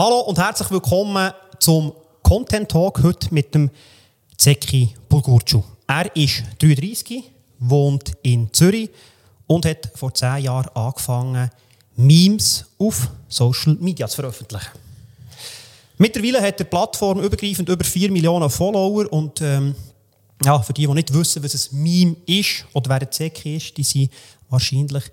Hallo und herzlich willkommen zum Content Talk heute mit dem Zeki Bulgurcu. Er ist 33, wohnt in Zürich und hat vor 10 Jahren angefangen, Memes auf Social Media zu veröffentlichen. Mittlerweile hat die Plattform übergreifend über 4 Millionen Follower und ähm, ja, für die, die nicht wissen, was ein Meme ist oder wer der Zeki ist, die sind wahrscheinlich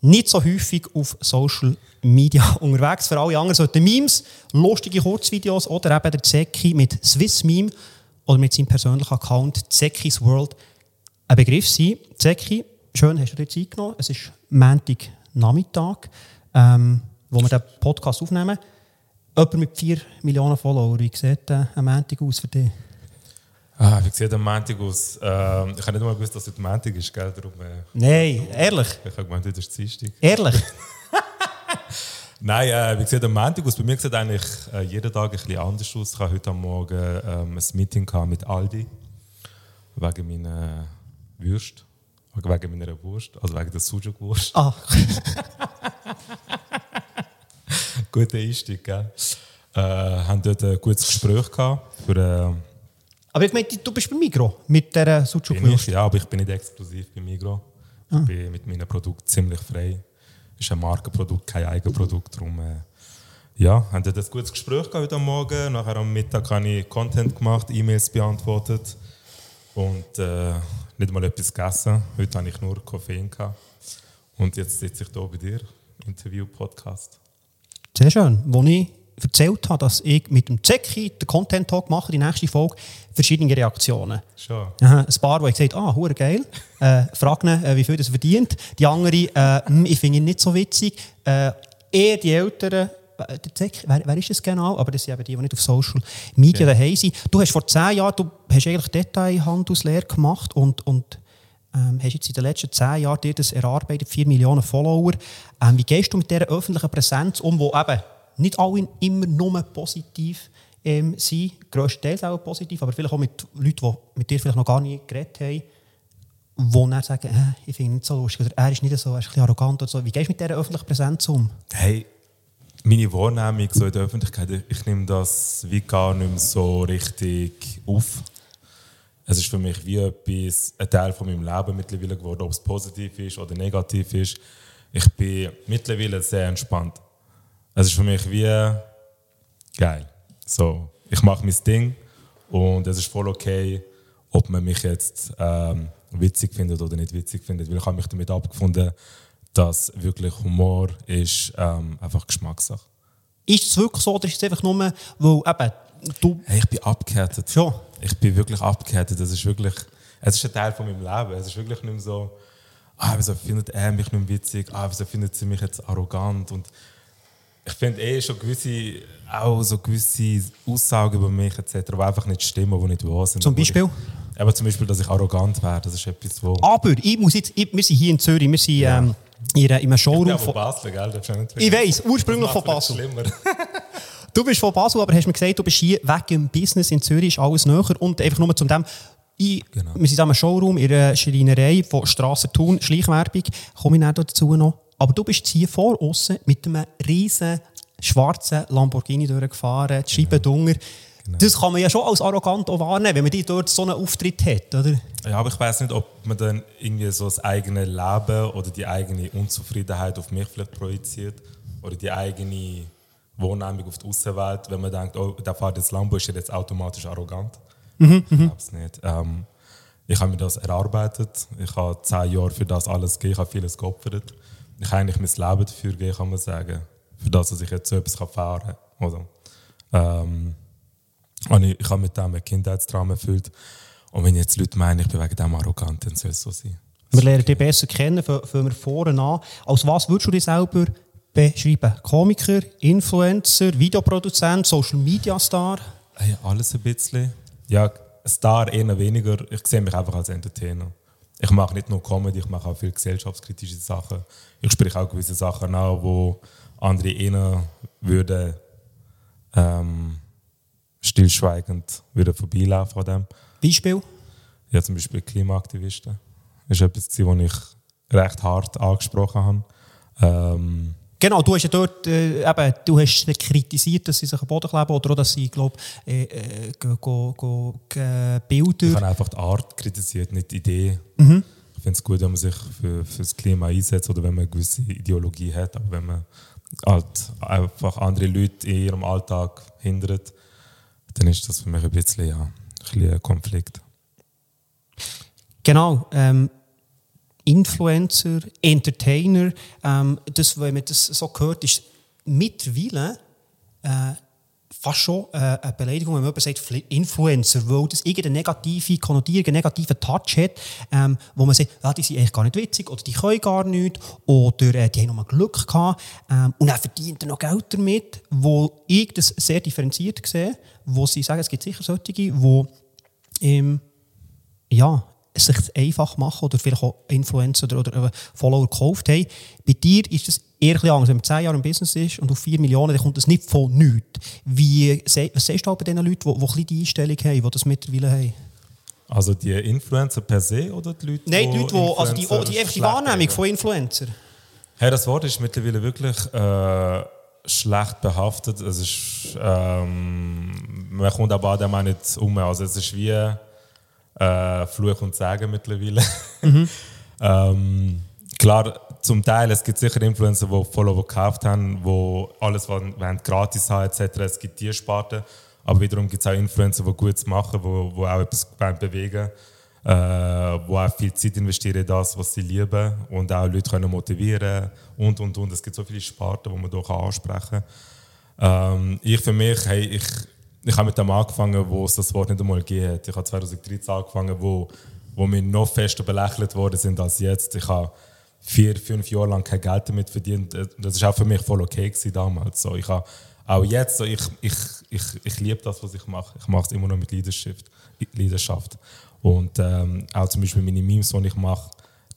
nicht so häufig auf Social Media unterwegs. Für alle anderen sollten Memes, lustige Kurzvideos oder eben der Zeki mit Swiss Meme oder mit seinem persönlichen Account Zekis World ein Begriff sein. Zeki, schön hast du dir Zeit genommen. Es ist Montag Nachmittag, ähm, wo wir den Podcast aufnehmen. Jemand mit 4 Millionen Follower, wie sieht äh, ein Montag aus für dich? Ah, wie sieht der Montag aus? Ähm, ich habe nicht mal gewusst, dass es heute Montag ist, gell? Darum, Nein, ehrlich? ich habe gemeint, heute ist Dienstag. Ehrlich? Nein, äh, wie sieht der Montag aus? Bei mir sieht eigentlich äh, jeden Tag ein bisschen anders aus. Ich hatte heute am Morgen ähm, ein Meeting mit Aldi wegen meiner Würst. Wegen meiner Wurst, also wegen der Sujuk-Wurst. ah, Guter Einstieg, gell? Äh, haben dort ein gutes Gespräch gehabt für aber ich meine, du bist beim Migro mit dieser sucuk Bin ich, ja, aber ich bin nicht exklusiv bei Migros. Ich bin mit meinem Produkt ziemlich frei. Es ist ein Markenprodukt, kein Eigenprodukt. Darum, äh, ja, haben wir ein gutes Gespräch gehabt heute Morgen. Nachher am Mittag habe ich Content gemacht, E-Mails beantwortet und äh, nicht mal etwas gegessen. Heute habe ich nur Koffein gehabt. Und jetzt sitze ich hier bei dir, Interview-Podcast. Sehr schön. Als ich erzählt habe, dass ich mit dem Zeki den Content Talk mache, die nächste Folge, verschiedene Reaktionen. Schon. Aha, ein paar, die gesagt ah, hure geil, äh, fragen, äh, wie viel das verdient. Die anderen, äh, hm, ich finde ihn nicht so witzig. Äh, eher die Älteren, äh, der Zeki, wer, wer ist das genau? Aber das sind eben die, die nicht auf Social Media Okay. daheim sind. Du hast vor zehn Jahren, du hast eigentlich Detailhandelslehre gemacht und, und ähm, hast jetzt in den letzten zehn Jahren dir das erarbeitet, 4 Millionen Follower. Ähm, wie gehst du mit dieser öffentlichen Präsenz um, wo eben nicht alle immer nur positiv ähm, sind, grösstenteils auch positiv, aber vielleicht auch mit Leuten, die mit dir vielleicht noch gar nie geredet haben, die dann sagen, äh, ich finde ihn nicht so lustig, oder er ist nicht so, er ist ein arrogant oder so. Wie gehst du mit dieser öffentlichen Präsenz um? Hey, meine Wahrnehmung so in der Öffentlichkeit, ich nehme das wie gar nicht mehr so richtig auf. Es ist für mich wie etwas, ein Teil von meinem Leben mittlerweile geworden, ob es positiv ist oder negativ ist. Ich bin mittlerweile sehr entspannt. Es ist für mich wie geil. So, ich mache mein Ding und es ist voll okay, ob man mich jetzt ähm, witzig findet oder nicht witzig findet, weil ich habe mich damit abgefunden, dass wirklich Humor ist ähm, einfach Geschmackssache. Ist es wirklich so, oder ist es einfach nur, weil eben, du Hey, ich bin abgehärtet. schon, Ich bin wirklich abgehärtet. Das ist wirklich, es ist ein Teil von meinem Leben. Es ist wirklich nicht mehr so, ah, wieso findet er mich nicht witzig? Ah, wieso findet sie mich jetzt arrogant? Und ich finde eh schon gewisse, auch so gewisse Aussagen über mich etc., die einfach nicht stimmen, die nicht wahr sind. Zum ich- Beispiel? Aber zum Beispiel, dass ich arrogant wäre, das ist etwas, wo... aber ich muss jetzt, ich, wir sind hier in Zürich, wir sind ähm, in, einem ich Showroom bin ja von, Basel, gell? Ja Ich weiss, ursprünglich von Basel. Schlimmer. Du bist von Basel, aber hast mir gesagt, du bist hier wegen dem Business in Zürich, ist alles näher. Und einfach nur zum dem, ich, Genau. wir sind in einem Showroom in einer Schreinerei von Strasse Thun, Schleichwerbung, komme ich dann dazu noch. Aber du bist hier vor uns mit einem riesen schwarzen Lamborghini durchgefahren, die Scheibe dunger. Genau. Das kann man ja schon als arrogant auch wahrnehmen, wenn man die dort so einen Auftritt hat, oder? Ja, aber ich weiß nicht, ob man dann irgendwie so das eigene Leben oder die eigene Unzufriedenheit auf mich vielleicht projiziert oder die eigene Wahrnehmung auf die Außenwelt, wenn man denkt, oh, der fährt jetzt Lambo, ist er jetzt automatisch arrogant. ich glaube es nicht. Ähm, ich habe mir das erarbeitet. Ich habe zehn Jahre für das alles gegeben. Ich habe vieles geopfert. Ich eigentlich mein Leben dafür gegeben, kann man sagen. Für das, dass ich jetzt so etwas fahren kann. Oder? Ähm, und ich, ich habe mit dem ein Kindheitstraum erfüllt. Und wenn jetzt Leute meinen, ich bin wegen dem arrogant, dann soll es so sein. Wir lernen dich besser kennen, fangen wir vorne an. Als was würdest du dich selber beschreiben? Komiker, Influencer, Videoproduzent, Social Media Star? Hey, alles ein bisschen. Ja, ein Star eher weniger. Ich sehe mich einfach als Entertainer. Ich mache nicht nur Comedy, ich mache auch viel gesellschaftskritische Sachen. Ich spreche auch gewisse Sachen an, wo andere eher würden ähm, stillschweigend würden vorbeilaufen an dem. Beispiel? Ja, zum Beispiel Klimaaktivisten. Das ist etwas, was ich recht hart angesprochen habe. Ähm, Genau, du hast ja dort, äh, eben, du hast kritisiert, dass sie sich am Boden kleben oder auch, dass sie, glaube äh, äh, go, go, äh, Bilder... Ich habe einfach die Art kritisiert, nicht die Idee. Mhm. Ich finde es gut, wenn man sich für, für das Klima einsetzt oder wenn man eine gewisse Ideologie hat, aber wenn man halt einfach andere Leute in ihrem Alltag hindert, dann ist das für mich ein bisschen, ja, ein, bisschen ein Konflikt. Genau. Ähm, Influencer, Entertainer, ähm, das, wenn man das so hört, ist mittlerweile äh, fast schon äh, eine Beleidigung, wenn man sagt Influencer, weil das irgendeine negative Konnotierung, einen negativen Touch hat, ähm, wo man sagt, ja, die sind eigentlich gar nicht witzig oder die können gar nicht oder äh, die haben noch Glück gehabt ähm, und dann verdient er noch Geld damit, wo ich das sehr differenziert sehe, wo sie sagen, es gibt sicher solche, die ähm, ja, sich einfach machen oder vielleicht auch Influencer oder, oder Follower gekauft haben. Bei dir ist es eher ein anders. Wenn man 10 Jahre im Business ist und auf 4 Millionen, dann kommt das nicht von nichts. Wie, was sagst du bei den Leuten, die, die die Einstellung haben, die das mittlerweile haben? Also die Influencer per se oder die Leute, Nein, die Leute, die, also die, die, die, die Wahrnehmung von Influencer. Hey, das Wort ist mittlerweile wirklich äh, schlecht behaftet. Es ist, ähm, man kommt aber an dem auch nicht um. Also es ist wie äh, Fluch und Sagen mittlerweile. Mhm. ähm, klar, zum Teil, es gibt sicher Influencer, die Follower gekauft haben, die alles wollen, gratis haben etc. Es gibt die Sparte. Aber wiederum gibt es auch Influencer, die Gutes machen, die, die auch etwas bewegen, äh, auch viel Zeit investieren in das, was sie lieben und auch Leute können motivieren und und und. Es gibt so viele Sparten, die man hier ansprechen kann. Ähm, ich für mich, hey, ich ich habe mit dem angefangen, wo es das Wort nicht einmal gegeben. Ich habe 2013 angefangen, wo, wo wir noch fester belächelt worden sind als jetzt. Ich habe vier, fünf Jahre lang kein Geld damit verdient. Das war auch für mich voll okay damals. So, ich habe auch jetzt, so, ich, ich, ich, ich liebe das, was ich mache. Ich mache es immer noch mit Leidenschaft. Leidenschaft. Und ähm, auch zum Beispiel meine Memes, die ich mache,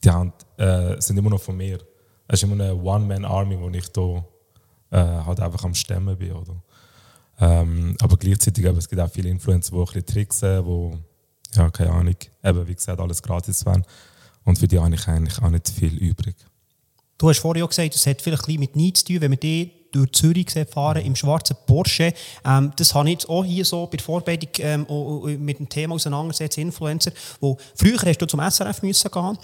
die haben, äh, sind immer noch von mir. Es ist immer eine One-Man-Army, wo ich da äh, halt einfach am Stemmen bin. Oder? Ähm, aber gleichzeitig eben, es gibt auch viele Influencer, die ein bisschen tricksen, die, ja, keine Ahnung, eben, wie gesagt, alles gratis wollen. Und für die habe ich eigentlich auch nicht viel übrig. Du hast vorhin auch gesagt, es hat vielleicht ein mit nichts zu tun, wenn wir die durch Zürich fahren im schwarzen Porsche. Ähm, das habe ich jetzt auch hier so bei der Vorbereitung ähm, mit dem Thema auseinandergesetzt, Influencer, wo früher hast du zum SRF müssen gehen,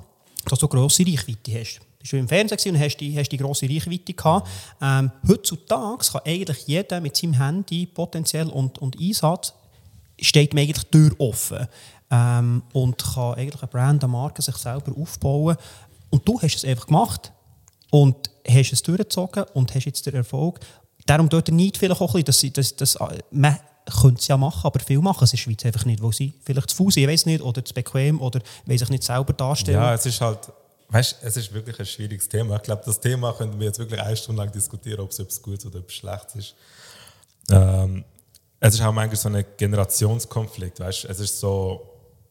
dass du grosse Reichweite hast. Du warst im Fernsehen und hast die, hast die grosse Reichweite gehabt. Ähm, heutzutage kann eigentlich jeder mit seinem Handy potenziell und, und Einsatz steht mir eigentlich die Tür offen ähm, und kann eigentlich eine Brand, eine Marke sich selber aufbauen. Und du hast es einfach gemacht und hast es durchgezogen und hast jetzt den Erfolg. Darum dort nicht vielleicht auch ein bisschen, dass, dass, dass man könnte es ja machen, aber viel machen es in der Schweiz einfach nicht, wo sie vielleicht zu faul sind, ich weiß nicht, oder zu bequem oder weil sich nicht selber darstellen. Ja, es ist halt Weißt, es ist wirklich ein schwieriges Thema. Ich glaube, das Thema könnten wir jetzt wirklich eine Stunde lang diskutieren, ob es etwas Gutes oder etwas Schlechtes ist. Ähm, es ist auch manchmal so ein Generationskonflikt. Weißt? Es ist so,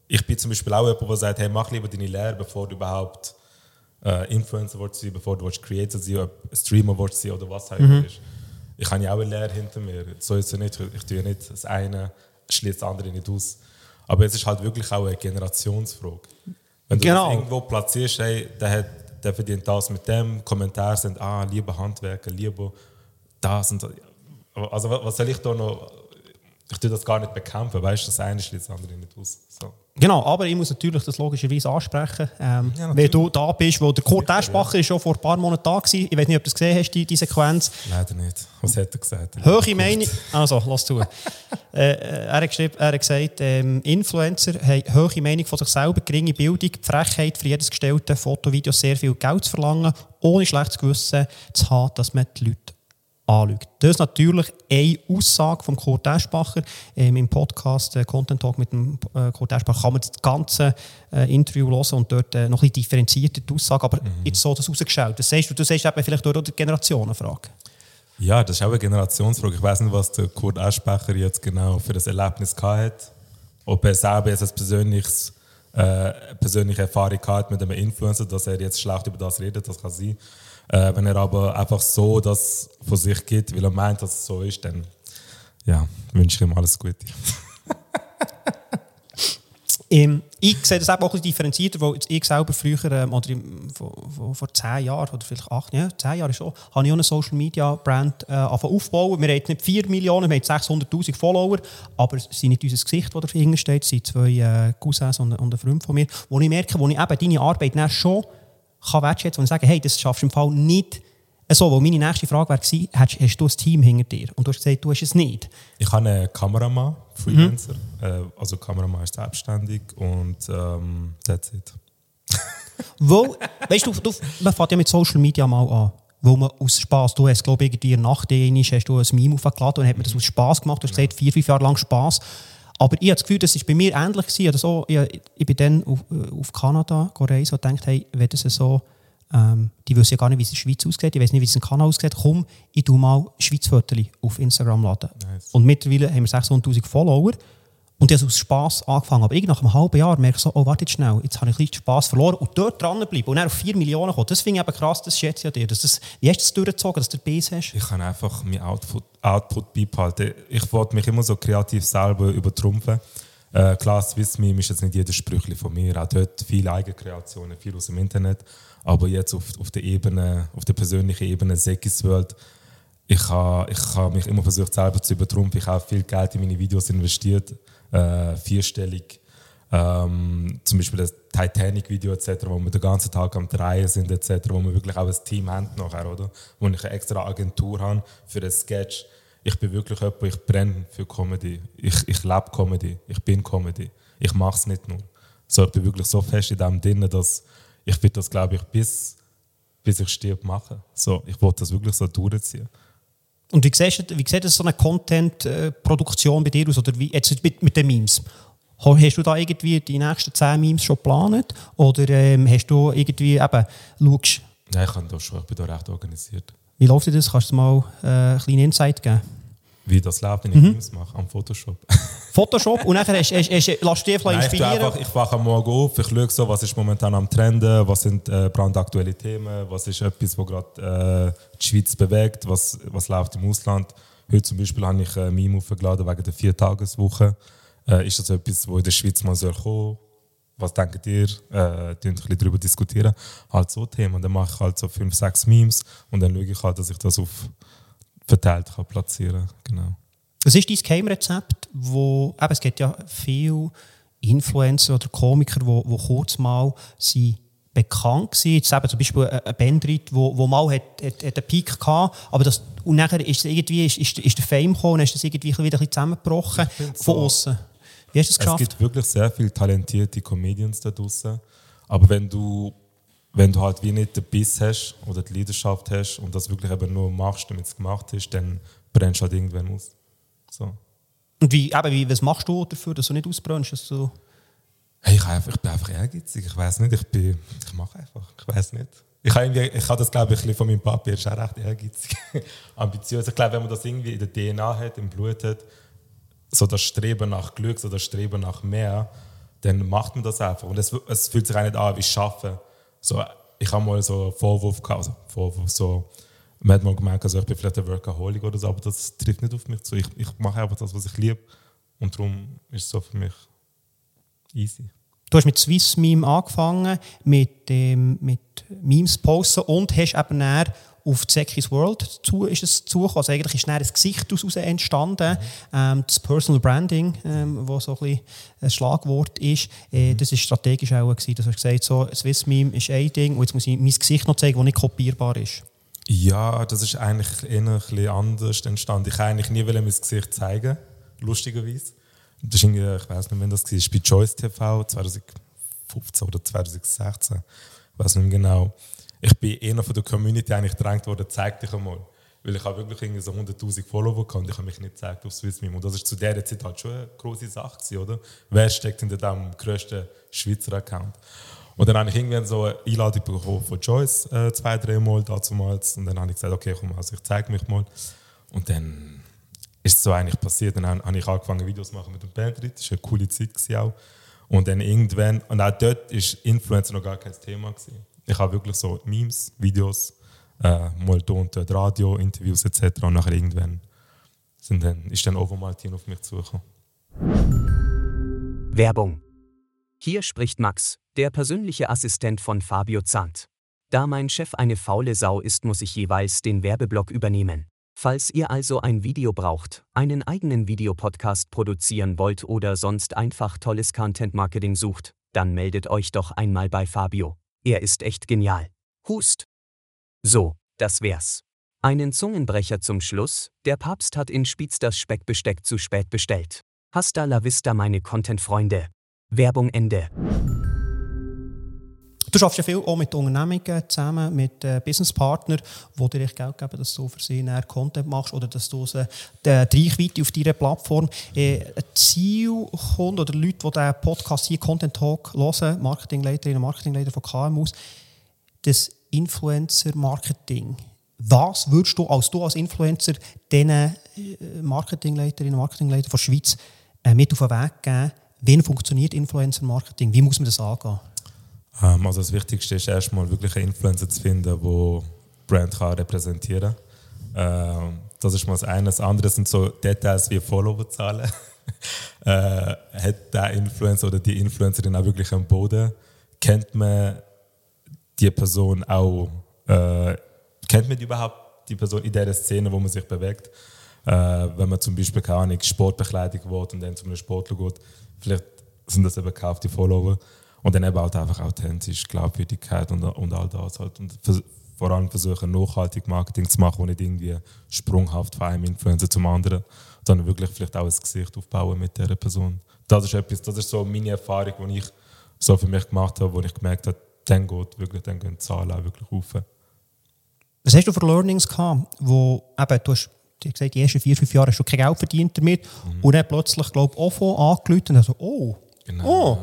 ich bin zum Beispiel auch jemand, der sagt, hey, mach lieber deine Lehre, bevor du überhaupt äh, Influencer willst sein, bevor du willst Creator sein, Streamer willst sein oder was auch immer mhm. ist. Ich habe ja auch eine Lehre hinter mir. So ist es nicht. Ich tue nicht das eine, schließt das andere nicht aus. Aber es ist halt wirklich auch eine Generationsfrage. Wenn du genau. das irgendwo platzierst, hey, der, hat, der verdient das mit dem, Kommentare sind, ah, lieber Handwerker, lieber das und das. Also was soll ich da noch, ich tue das gar nicht bekämpfen, weißt du, das eine schließt das andere nicht aus. So. Genau, aber ich muss natürlich das logischerweise ansprechen. Ähm, ja, wenn du da bist, wo der Kurt Eschbacher ja. schon vor ein paar Monaten da war. Ich weiß nicht, ob du das gesehen hast, die, die Sequenz. Leider nicht. Was hat er gesagt? Hohe Meinung. Also, lass zu. äh, er, hat geschrieben, er hat gesagt, ähm, Influencer haben hohe Meinung von sich selber, geringe Bildung, die Frechheit für jedes gestellte Foto, Video sehr viel Geld zu verlangen, ohne schlechtes Gewissen zu haben, dass man die Leute anschaut. Das ist natürlich eine Aussage von Kurt Eschbacher. Ähm, Im Podcast äh, Content Talk mit dem äh, Kurt Eschbacher kann man das ganze äh, Interview hören und dort äh, noch ein bisschen differenzierter die Aussage, aber mhm. jetzt so das rausgeschaut. Das sagst du, du sagst eben vielleicht auch eine Generationenfrage. Ja, das ist auch eine Generationsfrage. Ich weiß nicht, was der Kurt Eschbacher jetzt genau für das Erlebnis hat. Ob er selber jetzt ein persönliches äh, persönliche Erfahrung hat mit einem Influencer, dass er jetzt schlecht über das redet, das kann sein. Äh, wenn er aber einfach so das von sich gibt, weil er meint, dass es so ist, dann ja, wünsche ich ihm alles Gute. Ähm, ich sehe das auch bisschen differenzierter, weil ich selber früher, ähm, oder im, vor, vor, zehn Jahren, oder vielleicht acht, ja, zehn Jahre schon, habe ich auch eine Social Media Brand äh, aufbauen. Wir haben jetzt nicht 4 Millionen, wir haben 600'000 Follower, aber es ist nicht unser Gesicht, das dahinter steht, es sind zwei äh, Cousins und, und ein Freund von mir, wo ich merke, wo ich eben deine Arbeit schon kann wertschätzen und sagen, hey, das schaffst du im Fall nicht so, weil meine nächste Frage wäre gewesen, hast, hast, du ein Team hinter dir? Und du hast gesagt, du hast es nicht. Ich habe einen Kameramann, Freelancer. Mhm. Äh, also Kameramann ist selbstständig und ähm, that's it. weil, weißt du, du, man fängt ja mit Social Media mal an. Wo man aus Spass, du hast glaube ich irgendwie nach hast du ein Meme aufgeladen und hat mir das aus Spass gemacht. Du hast ja. gesagt, vier, fünf Jahre lang Spass. Aber ich habe das Gefühl, das war bei mir ähnlich. Gewesen. Oder so, ich, ich bin dann auf, äh, auf Kanada gereist und dachte, hey, wenn das so ähm, die wissen ja gar nicht, wie es in der Schweiz aussieht. Ich weiß nicht, wie es in Kanal aussieht. Komm, ich tue mal Schweiz-Fotos auf Instagram laden. Nice. Und mittlerweile haben wir 600'000 Follower. Und ich habe aus Spass angefangen. Aber nach einem halben Jahr merke ich so, oh, warte jetzt schnell, jetzt habe ich ein bisschen Spass verloren. Und dort dranbleiben und dann auf 4 Millionen kommen. Das finde ich eben krass, das schätze ich an dir. Dass das, wie hast du das durchgezogen, dass du Base hast? Ich kann einfach meinen Output, Output beibehalten. Ich wollte mich immer so kreativ selber übertrumpfen. Äh, klar, SwissMeme ist jetzt nicht jedes Sprüchli von mir. Auch dort viele Eigenkreationen, viel aus dem Internet. Aber jetzt auf, auf der Ebene, auf der persönlichen Ebene, Sekis World, ich habe ich ha mich immer versucht, selber zu übertrumpfen. Ich habe viel Geld in meine Videos investiert, äh, vierstellig. Ähm, zum Beispiel das Titanic-Video etc., wo wir den ganzen Tag am Drehen sind etc., wo wir wirklich auch ein Team haben nachher, oder? Wo ich eine extra Agentur habe für einen Sketch. Ich bin wirklich jemand, ich brenne für Comedy. Ich, ich lebe Comedy. Ich bin Comedy. Ich mache es nicht nur. So, ich bin wirklich so fest in dem drin, dass ich will das, glaube ich, bis, bis ich stirb machen. So, ich wollte das wirklich so durchziehen. Und wie sieht, wie sieht so eine Content-Produktion bei dir aus? Oder wie, jetzt mit, mit den Memes? Hast du da irgendwie die nächsten 10 Memes schon geplant? Oder ähm, hast du irgendwie eben, schaust... Nein, ich, kann das schon, ich bin da recht organisiert. Wie läuft das? Kannst du mal äh, einen kleinen Insight geben? wie das läuft, wenn ich mhm. Memes mache, am Photoshop. Photoshop und dann hast, hast, hast, du dich Nein, inspirieren? Ich, einfach, ich wache am Morgen auf, ich schaue so, was ist momentan am Trenden, was sind äh, brandaktuelle Themen, was ist etwas, was gerade äh, die Schweiz bewegt, was, was läuft im Ausland. Heute zum Beispiel habe ich ein Meme aufgeladen wegen der Viertageswoche. Äh, ist das etwas, wo in der Schweiz mal soll kommen was denkt ihr? Äh, ein bisschen darüber diskutieren. Halt so Themen. Dann mache ich halt so fünf, sechs Memes und dann schaue ich halt, dass ich das auf verteilt kann platzieren genau. Was ist dein Geheimrezept, wo, eben, es gibt ja viele Influencer oder Komiker, die wo, wo kurz mal sind bekannt waren. Jetzt eben zum Beispiel ein Bandrit, wo, wo mal hat, hat, hat einen Peak hatte, aber das, und nachher ist, irgendwie, ist, ist, ist der Fame gekommen und ist das irgendwie wieder ein bisschen zusammengebrochen von so, außen. Wie hast du das geschafft? Es gibt wirklich sehr viele talentierte Comedians da draußen, aber wenn du wenn du halt wie nicht den Biss hast oder die Leidenschaft hast und das wirklich eben nur machst, damit es gemacht ist, dann brennst du halt irgendwann aus. So. Und wie, eben, wie, was machst du dafür, dass du nicht ausbrennst? Dass du hey, ich, einfach, ich bin einfach ehrgeizig. Ich weiß nicht, ich, bin, ich mache einfach. Ich weiß nicht. Ich habe, ich habe das, glaube ich, von meinem Papi. Er ist auch recht ehrgeizig. Ambitiös. Ich glaube, wenn man das irgendwie in der DNA hat, im Blut hat, so das Streben nach Glück, so das Streben nach mehr, dann macht man das einfach. Und es, es fühlt sich auch nicht an wie Schaffen so, ich habe mal so einen Vorwurf gehabt, also Vorwurf, so, man hat mal gemerkt, also ich bin vielleicht ein Workaholic oder so, aber das trifft nicht auf mich zu. Ich, ich mache einfach das, was ich liebe und darum ist es so für mich easy. Du hast mit Swiss Meme angefangen, mit, ähm, mit Memes posten und hast eben auf Zekis World zu, ist es zugekommen. Also eigentlich ist ein Gesicht daraus entstanden. Ähm, das Personal Branding, ähm, wo so ein, bisschen ein Schlagwort ist, äh, mhm. das ist strategisch auch gewesen. Das hast gesagt, so Swiss Meme ist ein Ding und jetzt muss ich mein Gesicht noch zeigen, das nicht kopierbar ist. Ja, das ist eigentlich eher ein bisschen anders entstanden. Ich wollte eigentlich nie mein Gesicht zeigen, lustigerweise. Das ist irgendwie, ich weiß nicht, wann das war, bei Choice TV 2015 oder 2016. Ich weiß nicht mehr genau ich bin eher von der Community eigentlich gedrängt worden, zeig dich einmal. Weil ich habe wirklich irgendwie so 100'000 Follower gehabt und ich habe mich nicht gezeigt auf SwissMeme. Und das war zu dieser Zeit halt schon eine große Sache, gewesen, oder? Wer steckt hinter dem grössten Schweizer Account? Und dann habe ich irgendwann so eine Einladung bekommen von Joyce, äh, zwei, drei Mal damals. Und dann habe ich gesagt, okay, komm, also ich zeige mich mal. Und dann ist es so eigentlich passiert. Dann habe ich angefangen, Videos zu machen mit dem Bandrit. Das war eine coole Zeit auch. Und dann irgendwann, und auch dort war Influencer noch gar kein Thema. Gewesen. Ich habe wirklich so Memes, Videos, äh, mal da und dort Radio, Interviews etc. Und nachher irgendwann sind dann, ist dann Ovo Martin auf mich zugekommen. Werbung Hier spricht Max, der persönliche Assistent von Fabio Zandt. Da mein Chef eine faule Sau ist, muss ich jeweils den Werbeblock übernehmen. Falls ihr also ein Video braucht, einen eigenen Videopodcast produzieren wollt oder sonst einfach tolles Content Marketing sucht, dann meldet euch doch einmal bei Fabio. Er ist echt genial. Hust. So, das wär's. Einen Zungenbrecher zum Schluss, der Papst hat in Spiez das Speckbesteck zu spät bestellt. Hasta la vista meine Content-Freunde. Werbung Ende. Du schaffst ja viel auch mit Unternehmungen zusammen, mit äh, Businesspartnern, die dir Geld geben, dass du für sie Content machst oder dass du sie, die, Reichweite auf deiner Plattform äh, ein Zielkunde oder Leute, die diesen Podcast hier, Content Talk, hören, Marketingleiterinnen und Marketingleiter von KMUs, das Influencer-Marketing. Was würdest du als, du als Influencer diesen äh, Marketingleiterinnen und Marketingleitern von der Schweiz äh, mit auf den Weg geben? Wie funktioniert Influencer-Marketing? Wie muss man das angehen? Ähm, also das Wichtigste ist erstmal wirklich einen Influencer zu finden, der Brand kann repräsentieren. Ähm, das ist mal das eine. Das andere sind so Details wie Followerzahlen. äh, hat der Influencer oder die Influencerin auch wirklich einen Boden? Kennt man die Person auch? Äh, kennt man überhaupt die Person in der Szene, wo man sich bewegt? Äh, wenn man zum Beispiel keine Sportbekleidung will und dann zu einem Sportler geht, vielleicht sind das eben gekaufte Follower. Und dann eben halt einfach authentisch, Glaubwürdigkeit und, und all das halt. Und vor allem versuchen, nachhaltig Marketing zu machen, und nicht irgendwie sprunghaft von einem Influencer zum anderen, sondern wirklich vielleicht auch ein Gesicht aufbauen mit dieser Person. Das ist etwas, das ist so meine Erfahrung, die ich so für mich gemacht habe, wo ich gemerkt habe, dann geht wirklich, dann gehen die Zahlen auch wirklich rauf. Was hast du für Learnings gehabt, wo eben, du hast dir gesagt, die ersten vier, fünf Jahre hast du kein Geld verdient damit mhm. und dann plötzlich, glaube ich, OFO angelötet und dann so, oh, genau. oh,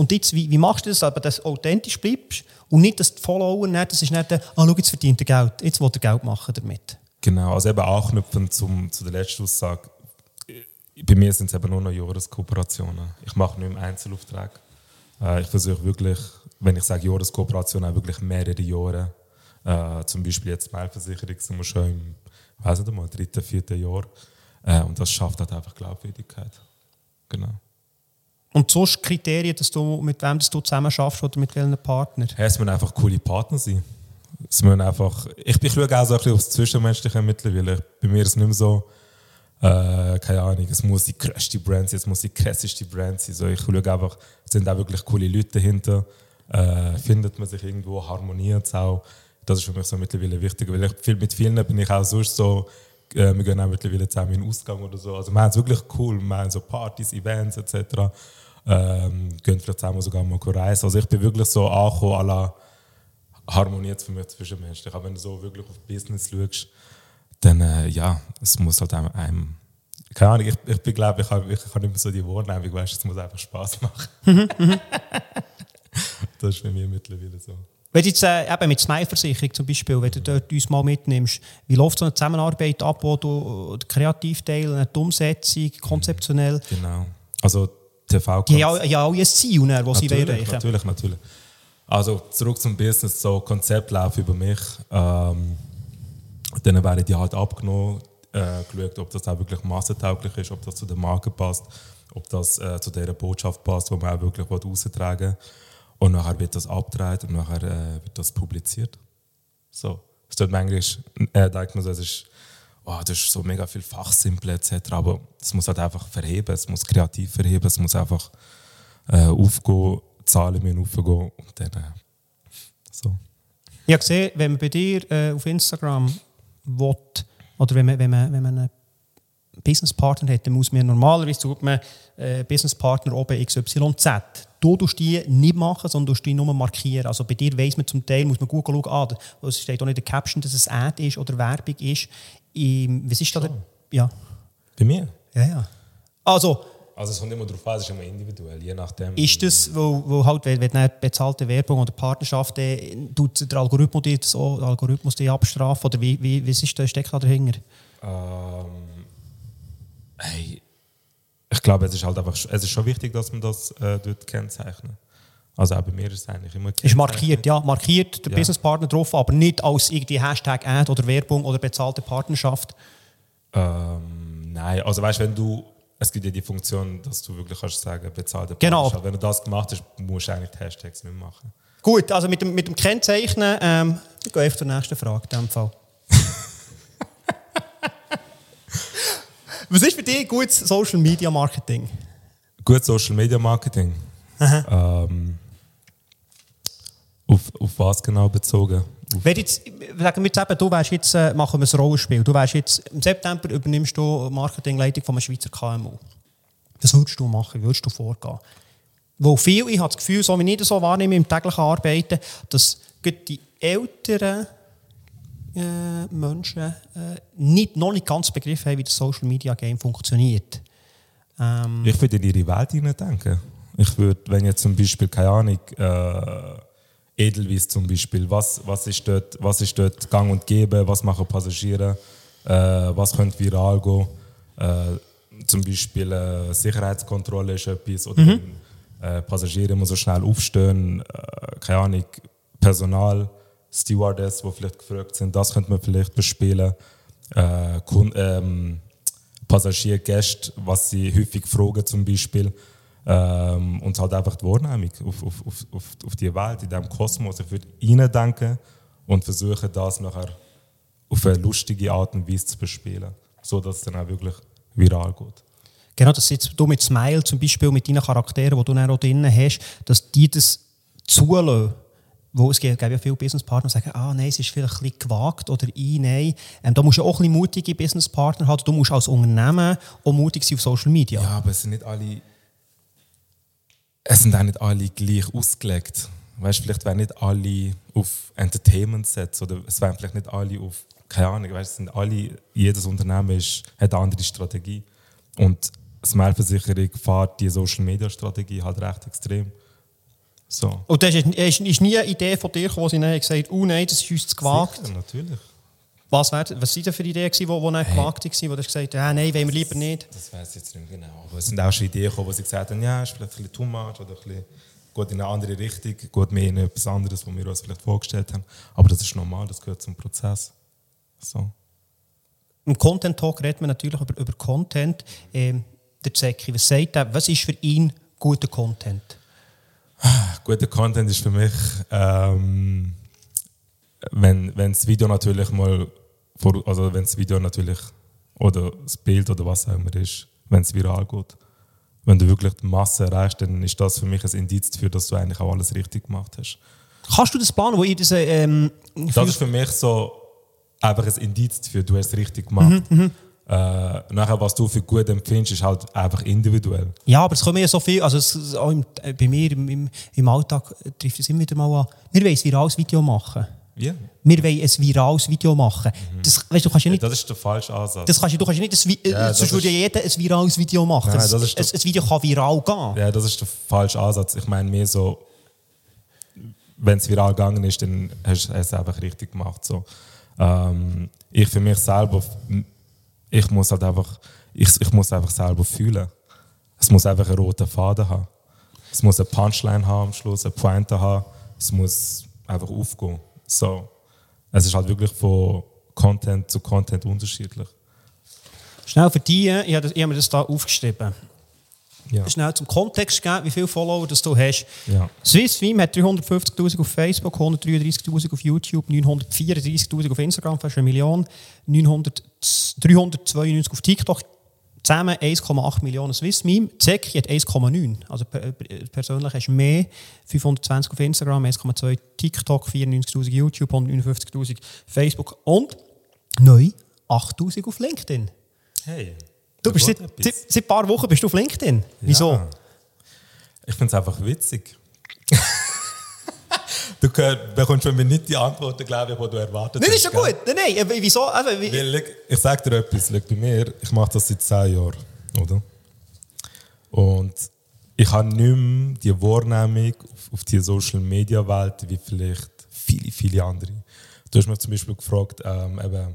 und jetzt, wie, wie machst du das, aber dass du authentisch bleibst und nicht, dass die Follower nicht, das ist nicht, ah, schau, jetzt verdient er Geld, jetzt will er Geld machen damit. Genau, also eben anknüpfend zum, zu der letzten Aussage. Bei mir sind es eben nur noch Jahreskooperationen. Ich mache nicht mehr Einzelaufträge. Äh, ich versuche wirklich, wenn ich sage Jahreskooperation, auch wirklich mehrere Jahre. Äh, zum Beispiel jetzt Mailversicherung sind wir schon im, weiß nicht mal, dritten, vierten Jahr. Äh, und das schafft halt einfach Glaubwürdigkeit. Genau. Und sonst Kriterien, dass du, mit wem du zusammen schaffst oder mit welchen Partnern? Ja, es müssen einfach coole Partner sein. Es müssen einfach, ich, ich schaue auch so ein bisschen aufs Zwischenmenschliche mittlerweile. Bei mir ist es nicht mehr so, äh, keine Ahnung, es muss die größte Brand sein, es muss die krasseste Brand sein. So, ich schaue einfach, sind auch wirklich coole Leute dahinter. Äh, findet man sich irgendwo, harmoniert es auch. Das ist für mich so mittlerweile wichtig, weil ich, mit vielen bin ich auch sonst so, äh, wir gehen auch mittlerweile zusammen in den Ausgang oder so. Also wir haben es wirklich cool, wir haben so Partys, Events etc ähm, gehen vielleicht zusammen sogar mal reisen. Also ich bin wirklich so angekommen, à la harmoniert für mich zwischenmenschlich. Aber wenn du so wirklich auf Business schaust, dann äh, ja, es muss halt einem, einem keine Ahnung, ich, ich glaube, ich habe ich hab nicht mehr so die Wahrnehmung, weißt, es muss einfach Spaß machen. das ist bei mir mittlerweile so. Wenn du jetzt äh, eben mit Smile-Versicherung zum Beispiel, wenn du dort uns mal mitnimmst, wie läuft so eine Zusammenarbeit ab, wo du den Kreativteil, die Umsetzung, konzeptionell? Genau. Also TV Die haben ja auch ein Ziel, das ne, sie erreichen Natürlich, natürlich. Also zurück zum Business, so Konzept läuft über mich. Ähm, dann werden die halt abgenommen, äh, geschaut, ob das auch wirklich massentauglich ist, ob das zu der Marke passt, ob das äh, zu dieser Botschaft passt, die man auch wirklich austragen will. Und nachher wird das abgedreht und nachher äh, wird das publiziert. So. Es tut manchmal, äh, denkt man es ist oh, das ist so mega viel Fachsimple etc. Aber es muss halt einfach verheben, es muss kreativ verheben, es muss einfach äh, aufgehen, Zahlen müssen aufgehen und dann äh, so. Ich habe gesehen, wenn man bei dir äh, auf Instagram will, oder wenn man, wenn man, wenn man einen Businesspartner hat, dann muss man normalerweise sucht äh, Businesspartner oben XYZ. Du tust die nicht machen, sondern du die nur markieren. Also bei dir weiss man zum Teil, muss man gut schauen, ah, es steht auch nicht in der Caption, dass es Ad ist oder Werbung ist. Was ist da der, ja. Bei mir? Ja, ja. Also, also es kommt immer darauf an, es ist immer individuell, je nachdem. Ist das, wo, wo halt, wenn, wenn bezahlte Werbung oder Partnerschaft, dann tut der Algorithmus die, so, Algorithmus die abstrafen? Oder wie, wie, wie ist der Steck da dahinter? Ähm, hey, ich glaube, es ist halt einfach, es ist schon wichtig, dass man das äh, dort kennzeichnet. Also auch bei mir ist es eigentlich immer Ist markiert, ja, markiert der ja. Businesspartner drauf, aber nicht als irgendwie Hashtag Ad oder Werbung oder bezahlte Partnerschaft. Ähm, nein, also weißt, wenn du es gibt ja die Funktion, dass du wirklich kannst sagen, bezahlte Genau. Partnerschaft. Wenn du das gemacht hast, musst du eigentlich die Hashtags nicht machen. Gut, also mit dem, mit dem Kennzeichnen, ähm, ich gehe einfach zur nächsten Frage in dem Fall. Was ist für dich gutes Social Media Marketing? Gut Social Media Marketing. Ähm, auf, auf was genau bezogen? Wenn jetzt, sagen wir jetzt eben, du wärst jetzt, äh, machen wir ein Rollenspiel, du wärst jetzt, im September übernimmst du Marketingleitung von einem Schweizer KMU. Was würdest du machen, wie würdest du vorgehen? Wo viel, ich habe das Gefühl, so wie ich das so wahrnehme im täglichen Arbeiten, dass die älteren äh, Menschen äh, nicht, noch nicht ganz begriffen haben, wie das Social Media Game funktioniert. Ähm, ich würde in ihre Welt hineindenken. Ich würde, wenn jetzt zum Beispiel, keine Ahnung, äh, Edelweiss zum Beispiel, was, was, ist dort, was ist dort gang und gäbe, was machen Passagiere, äh, was könnte viral gehen. Äh, zum Beispiel äh, Sicherheitskontrolle ist etwas, oder wenn, äh, Passagiere muss so schnell aufstehen, äh, keine Ahnung, Personal, Stewardess, die vielleicht gefragt sind, das könnte man vielleicht bespielen. Äh, ähm, Passagiergäste, was sie häufig fragen zum Beispiel. Ähm, und halt einfach die Wahrnehmung auf, auf, auf, auf, auf die Welt, in diesem Kosmos. Ich würde ihnen denken und versuchen, das nachher auf eine lustige Art und Weise zu bespielen, so dass es dann auch wirklich viral geht. Genau, dass jetzt du mit Smile zum Beispiel, mit deinen Charakteren, die du dann auch drin hast, dass die das zulassen. Wo es gibt, ja viele Businesspartner, die sagen, ah nein, es ist vielleicht ein bisschen gewagt oder ich, nein. Ähm, da musst du auch ein bisschen mutige Businesspartner haben. Du musst als Unternehmen auch mutig sein auf Social Media. Ja, aber es sind nicht alle. Es sind auch nicht alle gleich ausgelegt. Weißt, vielleicht wären nicht alle auf Entertainment Sets oder es wären vielleicht nicht alle auf keine Ahnung. Weißt, sind alle. Jedes Unternehmen ist, hat eine andere Strategie und Smile-Versicherung fährt die Social Media Strategie halt recht extrem. So. Und das ist, ist, ist nie eine Idee von dir gekommen, wo sie gesagt haben, oh nein, das ist uns zu gewagt. Sicher, natürlich. Was, wär, was sind denn für Ideen, die dann gewagt waren, wo du gesagt hast, ah, nein, wollen wir lieber nicht? Das weiß ich jetzt nicht genau. Aber es sind auch schon Ideen gekommen, wo sie gesagt haben, ja, ist vielleicht ein bisschen too much oder ein bisschen geht in eine andere Richtung, geht mehr in etwas anderes, was wir uns vielleicht vorgestellt haben. Aber das ist normal, das gehört zum Prozess. So. Im Content Talk redet man natürlich über, über Content. Ähm, der Zeki, was sagt er, was ist für ihn guter Content? Guter Content ist für mich, ähm, wenn, wenn das Video natürlich mal, vor, also wenn das Video natürlich, oder das Bild oder was auch immer ist, wenn es viral geht. Wenn du wirklich die Masse erreichst, dann ist das für mich ein Indiz dafür, dass du eigentlich auch alles richtig gemacht hast. Kannst du das planen, wo ich diese... Ähm, Das ist für mich so einfach ein Indiz dafür, du hast es richtig gemacht. Äh, nachher, was du für gut empfindest, ist halt einfach individuell. ja, aber es kommen ja so viel, also es, auch im, äh, bei mir im, im, Alltag äh, trifft es immer wieder mal an, wir wollen ein virales Video machen. Ja. Wir wollen ein virales Video machen. Das, weißt, du kannst ja nicht... Das ist der falsche Ansatz. Das kannst, du kannst ja nicht, ein, äh, Ja, das sonst würde ja ist- jeder ein virales Video machen. Nein, das, das doch- ein Video kann viral gehen. Ja, das ist der falsche Ansatz. Ich meine mehr so, wenn es viral gegangen ist, dann hast du es einfach richtig gemacht. So. Ähm, ich für mich selber, ich muss halt einfach, ich, ich muss einfach selber fühlen. Es muss einfach einen roten Faden haben. Es muss eine Punchline haben am Schluss, eine Pointe haben. Es muss einfach aufgehen. So. Es ist halt wirklich von Content zu Content unterschiedlich. Schnell für die, ich habe, das, ich habe mir das hier aufgeschrieben. Ja. Schnell zum Kontext geben, wie viele Follower das du hast. Ja. Swissfilm hat 350'000 auf Facebook, 133'000 auf YouTube, 934'000 auf Instagram, fast eine Million, 900, 392 auf TikTok, zusammen 1,8 Millionen Swissmeme. Zeki hat 1,9. Also per, per- persönlich hast du mehr, 520 auf Instagram, 1,2 TikTok, 94'000 YouTube, 159'000 Facebook und neu 8'000 auf LinkedIn. Hey. Du bist seit, etwas. seit, seit ein paar Wochen bist du auf LinkedIn. Wieso? Ja. Ich finde es einfach witzig. du gehör- bekommst von mir nicht die Antworten, glaube ich, die du erwartet Nein, hast. ist ja gut. Nein, nein, aber wieso? Also, wie, Weil, ich sage dir etwas, bei mir, ich mache das seit zehn Jahren, oder? Und ich habe nicht mehr die Wahrnehmung auf, auf die Social-Media-Welt wie vielleicht viele, viele andere. Du hast mich zum Beispiel gefragt, ähm, eben,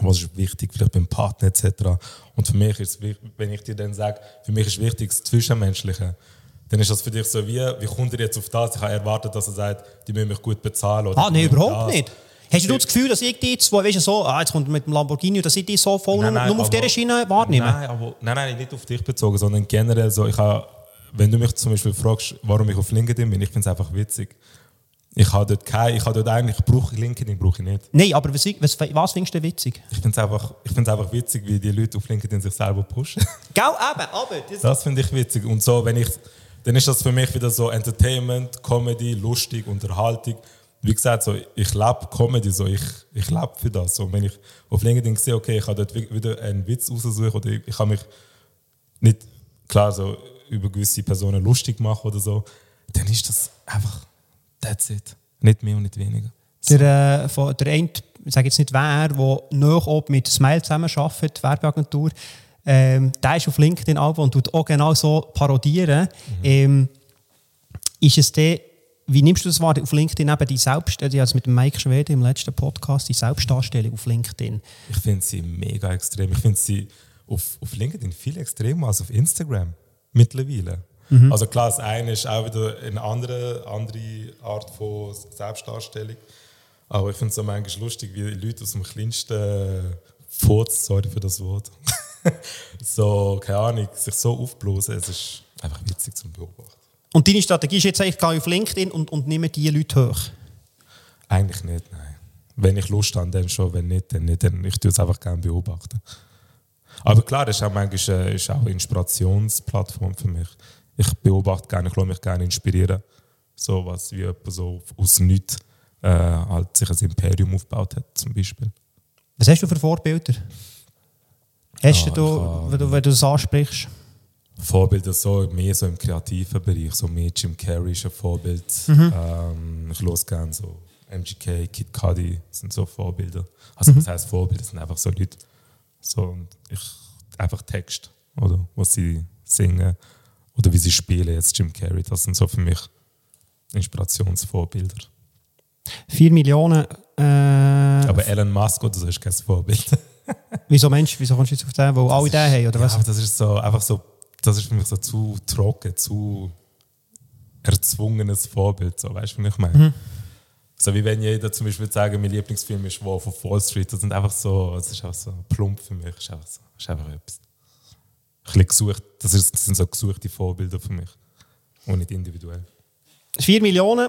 was ist wichtig, vielleicht beim Partner etc. Und für mich ist es wenn ich dir dann sage, für mich ist wichtig das Zwischenmenschliche, dann ist das für dich so wie, wie kommt er jetzt auf das? Ich habe erwartet, dass er sagt, die müssen mich gut bezahlen. Oder ah, nein, überhaupt das. nicht. Hast du das Gefühl, dass ich die jetzt, weißt du, so, ah, jetzt kommt mit dem Lamborghini, dass ich die so voll Nein, nur, nein, nur auf aber- dieser Schiene wahrnehme? Nein, aber, nein, nein, nicht auf dich bezogen, sondern generell so, ich habe, wenn du mich zum Beispiel fragst, warum ich auf LinkedIn bin, ich finde es einfach witzig. Ich habe dort kein, ich habe dort eigentlich, brauche ich LinkedIn, brauche ich nicht. Nein, aber was, was, was findest du witzig? Ich finde es einfach, ich find's einfach witzig, wie die Leute auf LinkedIn sich selber pushen. Gell, eben, aber... Das, Das finde ich witzig. Und so, wenn ich, dann ist das für mich wieder so Entertainment, Comedy, lustig, Unterhaltung. Wie gesagt, so, ich lebe Comedy, so, ich, ich lebe für das. So, wenn ich auf LinkedIn sehe, okay, ich kann dort wi- wieder einen Witz raussuchen oder ich, ich kann mich nicht, klar, so über gewisse Personen lustig machen oder so, dann ist das einfach, that's it. Nicht mehr und nicht weniger. Der, äh, von, der eine, ich sage jetzt nicht wer, der noch mit Smile zusammenarbeitet, die Werbeagentur, ähm, der ist auf LinkedIn auch und tut auch genau so parodieren. Ähm, ist es der, wie nimmst du das wahr, auf LinkedIn eben die Selbst, die hat mit Mike Schwede im letzten Podcast, die Selbstdarstellung auf LinkedIn. Ich finde sie mega extrem. Ich finde sie auf, auf LinkedIn viel extremer als auf Instagram mittlerweile. Also klar, das eine ist auch wieder eine andere, andere Art von Selbstdarstellung. Aber ich finde es manchmal lustig, wie die Leute aus dem kleinsten Furz, sorry für das Wort, so, keine Ahnung, sich so aufblasen. Es ist einfach witzig zum Beobachten. Und deine Strategie ist jetzt eigentlich, ich gehe auf LinkedIn und, und nehme die Leute hoch. Eigentlich nicht, nein. Wenn ich Lust habe, dann schon. Wenn nicht, dann nicht. Dann, ich tue es einfach gerne beobachten. Aber klar, das ist auch manchmal äh, ist auch eine Inspirationsplattform für mich. Ich beobachte gerne, ich lasse mich gerne inspirieren. So was wie jemand so aus nichts äh, halt sich ein Imperium aufgebaut hat, zum Beispiel. Was hast du für Vorbilder? Hast Ja, du, ich habe- wenn du, wenn du das ansprichst? Vorbilder so mehr so im kreativen Bereich, so mehr Jim Carrey ist ein Vorbild. Ähm, ich gerne so MGK, Kid Cudi sind so Vorbilder. Also was heißt Vorbilder? Das sind einfach so Leute, so ich einfach Text oder was sie singen oder wie sie spielen jetzt Jim Carrey. Das sind so für mich Inspirationsvorbilder. 4 Millionen. Äh, Aber Elon Musk oder so ist kein Vorbild. Wieso Mensch, wieso kommst du jetzt auf den, wo alle den haben, oder Ja, was? aber das ist so einfach so, das ist für mich so zu trocken, zu erzwungenes Vorbild, so weißt du, wie ich meine? So wie wenn jeder zum Beispiel sagen, mein Lieblingsfilm ist Wolf of Wall Street, das sind einfach so, das ist einfach so plump für mich, das ist einfach so, das ist einfach etwas. Ein bisschen gesucht, das, ist, das sind so gesuchte Vorbilder für mich und nicht individuell. 4 Millionen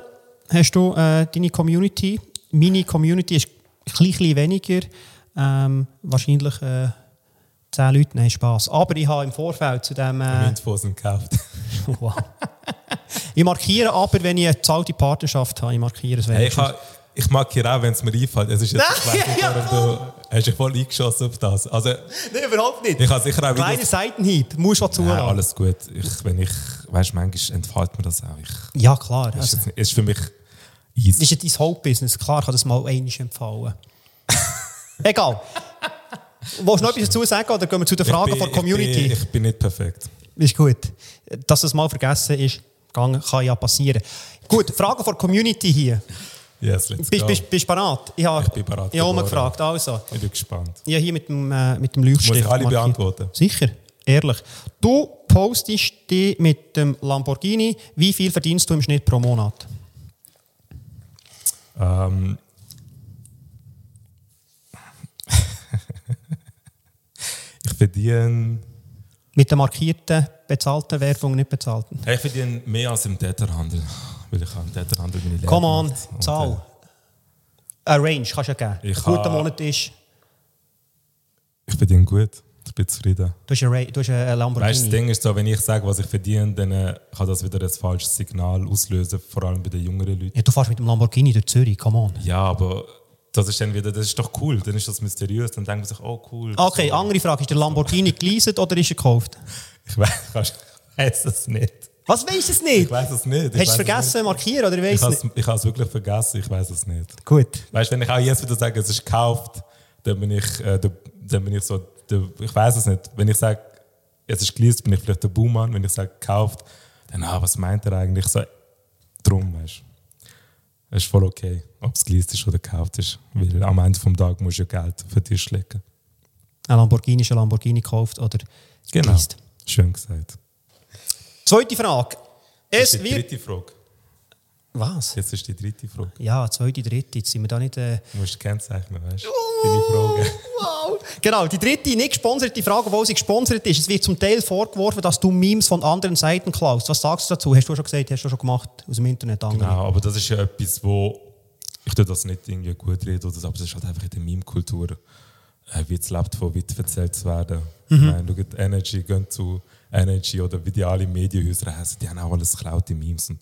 hast du äh, deine Community. Meine Community ist ein bisschen weniger. Ähm, wahrscheinlich äh, 10 Leute, nein, Spass. Aber ich habe im Vorfeld zu dem. Äh, sind gekauft. wow. ich markiere aber, wenn ich eine zahlte Partnerschaft habe, ich markiere es Hey, ich, ha, ich mag hier auch, wenn es mir einfällt. Es ist jetzt, ich weiss nicht, Ja, warum du hast dich voll eingeschossen auf das. Also, Nein, überhaupt nicht. ich habe sicher auch Kleiner Seitenhieb, musst du auch Ja, alles gut. Ich, wenn ich, weißt, manchmal entfällt mir das auch. Ich, Ja, klar. ist, Also, ist für mich das easy. ist ja dein Hauptbusiness. Klar kann das mal einmal empfallen. Egal. Willst du noch etwas dazu sagen oder gehen wir zu den Fragen bin, von der Community? Ich bin, ich bin nicht perfekt. Ist gut. Dass es mal vergessen ist, kann ja passieren. Gut, Fragen von der Community hier. Yes, let's Bist go. du bist, bereit? Ich, habe, Ich bin bereit, Ich habe gefragt. Also, ich bin gespannt. habe hier mit dem, äh, mit dem Leuchtstift Muss ich alle markiert. beantworten? Sicher, ehrlich. Du postest dich mit dem Lamborghini. Wie viel verdienst du im Schnitt pro Monat? Ähm, verdiene, Mit der markierten, bezahlten Werbung, nicht bezahlten. ich verdiene mehr als im Täterhandel. Weil ich im Täterhandel meine Lehre Come on, gemacht. Und, Zahl. äh, Eine Range kannst du ja geben. Ein guter Monat ist, Ich verdiene gut. Ich bin zufrieden. du hast eine, du hast eine Lamborghini. Weißt das Ding ist so, wenn ich sage, was ich verdiene, dann äh, kann das wieder ein falsches Signal auslösen, vor allem bei den jüngeren Leuten. ja, du fährst mit dem Lamborghini durch Zürich, come on. Ja, aber das ist dann wieder, das ist doch cool, dann ist das mysteriös, dann denkt man sich, oh cool. Okay, so. andere Frage. Ist der Lamborghini geleased oder ist er gekauft? Ich weiß, weiß es nicht. Was weißt du es nicht? Ich weiß es nicht. Ich Hast du es vergessen zu markieren oder weißt du nicht? es- ich habe es wirklich vergessen, ich weiß es nicht. Gut. Weißt du, wenn ich auch jetzt wieder sage, es ist gekauft, dann bin ich, äh, dann bin ich so, der, ich weiß es nicht. Wenn ich sage, es ist geleast, bin ich vielleicht der Buhmann. Wenn ich sage gekauft, dann, ah, was meint er eigentlich? So, drum, weißt du. Es ist voll okay, ob es geleast ist oder gekauft ist. Weil am Ende des Tages musst du ja Geld auf den Tisch legen. Ein Lamborghini ist ein Lamborghini gekauft oder Genau. geleast. Schön gesagt. Zweite Frage. Das Es ist die wird, dritte Frage. Was? Jetzt ist die dritte Frage. Ja, zweite, dritte. Jetzt sind wir da nicht... Äh... Du musst kennzeichnen, weißt du? Deine Frage. Wow! Genau, die dritte nicht gesponserte Frage, obwohl sie gesponsert ist. Es wird zum Teil vorgeworfen, dass du Memes von anderen Seiten klaust. Was sagst du dazu? Hast du schon gesagt, hast du schon gemacht aus dem Internet? Andere. Genau, aber das ist ja etwas, wo ich tue das nicht irgendwie gut rede, oder so, aber es ist halt einfach in der Meme-Kultur, äh, wie es lebt, von weit erzählt zu werden. Mhm. Ich meine, schau, Energy gehen zu Energy oder wie die alle Medienhäuser heißen, die haben auch alles geklaute Memes. Und,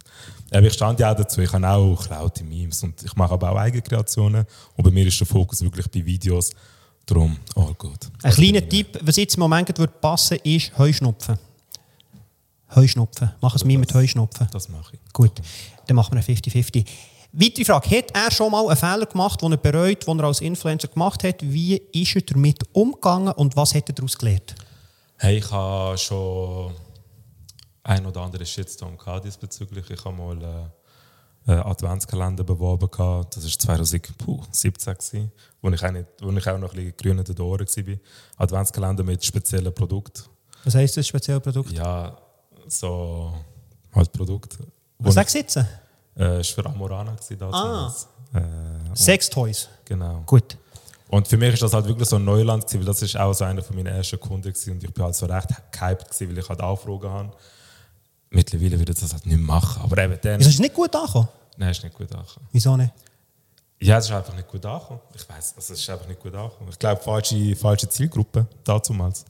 äh, ich stand ja auch dazu, ich habe auch geklaute Memes und ich mache aber auch eigene Kreationen und bei mir ist der Fokus wirklich bei Videos. Darum, all gut. Ein kleiner Tipp, was jetzt im Moment würde passen, ist Heuschnupfen. Heuschnupfen. Mach es mir mit Heuschnupfen. Das mache ich. Gut, dann machen wir ein 50-50. Weitere Frage. Hat er schon mal einen Fehler gemacht, den er bereut, den er als Influencer gemacht hat? Wie ist er damit umgegangen und was hat er daraus gelernt? Hey, ich habe schon ein oder andere Shitstorm gehabt diesbezüglich. Ich habe mal äh, einen Adventskalender beworben. Gehabt. Das war 2017, wo ich, auch wo ich auch noch ein bisschen grün in den Ohren war. Adventskalender mit speziellen Produkten. Was heisst das, spezielle Produkt? Ja, so halt Produkt. Was sagst du jetzt? Äh, das war für Amorana. Ah. Äh, Sex Toys? Genau. Gut. Und für mich ist das halt wirklich so ein Neuland, gewesen, weil das ist auch so einer von meinen ersten Kunden gewesen, und ich bin halt so recht gehypt, gewesen, weil ich halt Anfragen habe. Mittlerweile würde ich das halt nicht machen. Aber eben dann... Ist es nicht gut angekommen? Nein, ist nicht gut angekommen. Wieso nicht? Ja, es ist einfach nicht gut angekommen. Ich weiß, also es ist einfach nicht gut angekommen. Ich glaube, falsche, falsche Zielgruppe damals.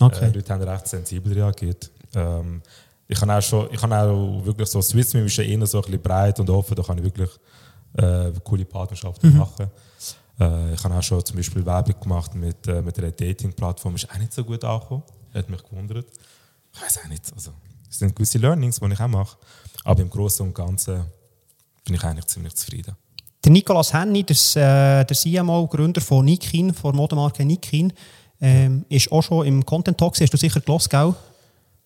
Okay. Äh, Leute haben recht sensibel reagiert. Ähm, ich habe auch schon, ich habe auch wirklich so, Swiss ist ja eher so ein bisschen breit und offen, da kann ich wirklich äh, coole Partnerschaften mhm. machen. Äh, ich habe auch schon zum Beispiel Werbung gemacht mit, äh, mit einer Dating-Plattform, ist auch nicht so gut angekommen. Hat mich gewundert. Ich weiß auch nicht. Also, es sind gewisse Learnings, die ich auch mache. Aber im Großen und Ganzen bin ich eigentlich ziemlich zufrieden. Der Nicolas Henny, der, äh, der CMO, Gründer von Nikin, von Modemarke Nikin, ähm, ist auch schon im Content Talk. Hast du sicher gelost, gell?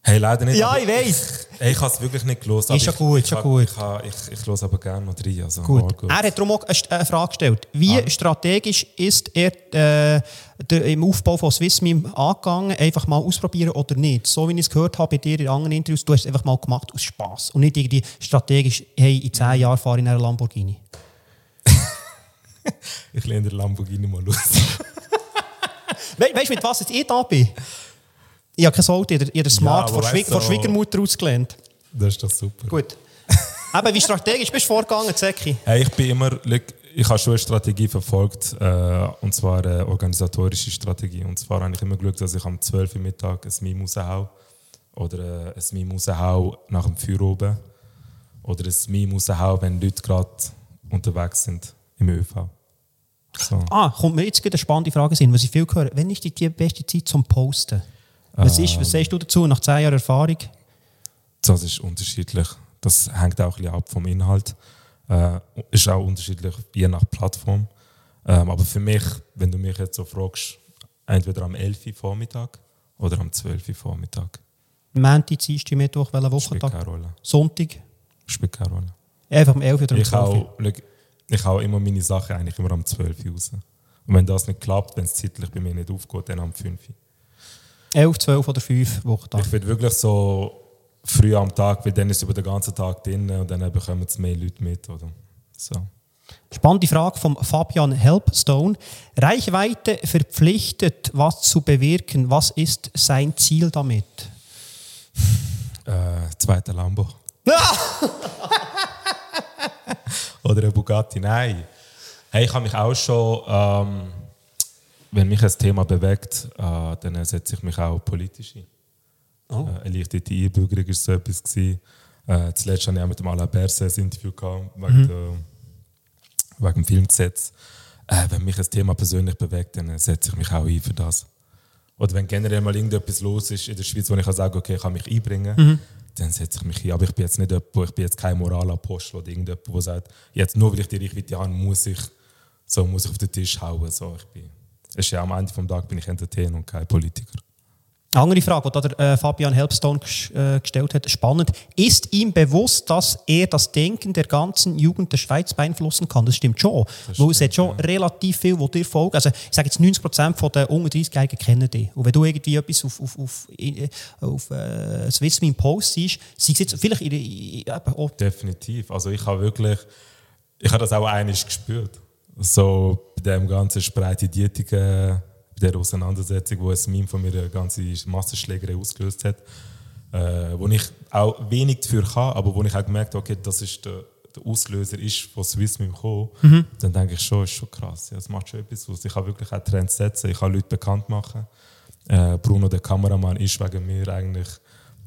Hey, leider nicht. Ja, ich weiß. Ich, ich habe es wirklich nicht gelesen. Ist ja gut, ist ja gut. Ich, ich, ich, ich aber gerne noch rein. Also, gut. gut. Er hat darum auch eine Frage gestellt. Wie ah. strategisch ist er äh, der, im Aufbau von SwissMeme angegangen? Einfach mal ausprobieren oder nicht? So wie ich es gehört habe bei dir in anderen Interviews, du hast es einfach mal gemacht aus Spass und nicht irgendwie strategisch, hey, in zehn Jahren fahre ich in einer Lamborghini. ich lehne den Lamborghini mal los. We weißt du, mit was ich da bin? Ich habe kein Auto, ihr Smart ja, von, Schwie so, Schwiegermutter ausgelernt. Das ist doch super. Gut. Eben, wie strategisch bist du vorgegangen, Zeki? Hey, ich bin immer, ich habe schon eine Strategie verfolgt, äh, und zwar eine organisatorische Strategie. Und zwar habe ich immer geschaut, dass ich am 12. Uhr Mittag ein Meme raushaue. Oder äh, ein Meme raushaue nach dem Feuer oben. Oder ein Meme raushaue, wenn Leute gerade unterwegs sind im ÖV. So. Ah, kommt mir jetzt eine spannende Frage sein, was ich viel höre. Wann ist die beste Zeit zum Posten? Was, ist, was sagst du dazu nach zehn Jahren Erfahrung? Das ist unterschiedlich. Das hängt auch ein bisschen ab vom Inhalt. Äh, ist auch unterschiedlich, je nach Plattform. Ähm, aber für mich, wenn du mich jetzt so fragst, entweder am 11. Uhr Vormittag oder am 12. Uhr Vormittag. Montag, Dienstag, Mittwoch, welcher Wochentag? Spielt keine Rolle. Sonntag? Spielt keine Rolle. Einfach am 11 oder am 12 Uhr? Ich hau immer meine Sachen eigentlich immer am 12 Uhr raus. Und wenn das nicht klappt, wenn es zeitlich bei mir nicht aufgeht, dann am 5 Uhr. 11, 12 oder 5 Wochen. Ich würde wirklich so früh am Tag, weil dann ist es über den ganzen Tag drin und dann bekommen es mehr Leute mit. Oder? So. Spannende Frage von Fabian Helpstone. Reichweite verpflichtet, was zu bewirken. Was ist sein Ziel damit? Äh, zweiter Lambo. Oder ein Bugatti. Nein. Hey, ich habe mich auch schon ähm, wenn mich ein Thema bewegt, äh, dann setze ich mich auch politisch ein. Oh. Äh, erleichterte Einbürgerung war so etwas. Gewesen. Äh, zuletzt hatte ich auch mit dem Alain Berset ein Interview gehabt, wegen, mhm. der, wegen dem Filmgesetz. Äh, wenn mich ein Thema persönlich bewegt, dann setze ich mich auch ein für das. Oder wenn generell mal irgendetwas los ist in der Schweiz, wo ich kann sagen okay, ich kann mich einbringen, mhm. dann setze ich mich ein. Aber ich bin jetzt nicht jemand, ich bin jetzt kein Moralapostel oder irgendjemand, der sagt, jetzt nur weil ich die Reichweite habe, muss ich, so, muss ich auf den Tisch hauen. So, ich bin ist ja am Ende des Tages bin ich Entertainer und kein Politiker. Eine andere Frage, die der äh, Fabian Helpstone äh, gestellt hat, spannend. Ist ihm bewusst, dass er das Denken der ganzen Jugend der Schweiz beeinflussen kann? Das stimmt schon. Weil es hat schon relativ viel, wo dir folgen. Also, ich sage jetzt 90% der unter 30-Jährigen kennen dich. Und wenn du irgendwie etwas auf, auf, auf, in- auf äh, Swissmeme Post siehst, sei es jetzt vielleicht ihre, ihre, auch Definitiv. Also ich habe wirklich, ich habe das auch einiges gespürt. So bei dem ganzen spreite Diätiken, bei der Auseinandersetzung, wo es Meme von mir eine ganze Massenschlägerei ausgelöst hat, äh, wo ich auch wenig dafür kann, aber wo ich auch gemerkt habe, okay, das ist der, der Auslöser ist von Swissmeme gekommen, dann denke ich schon, ist schon krass. Ja, es macht schon etwas aus. Ich kann wirklich auch Trends setzen, ich kann Leute bekannt machen. Äh, Bruno, der Kameramann, ist wegen mir eigentlich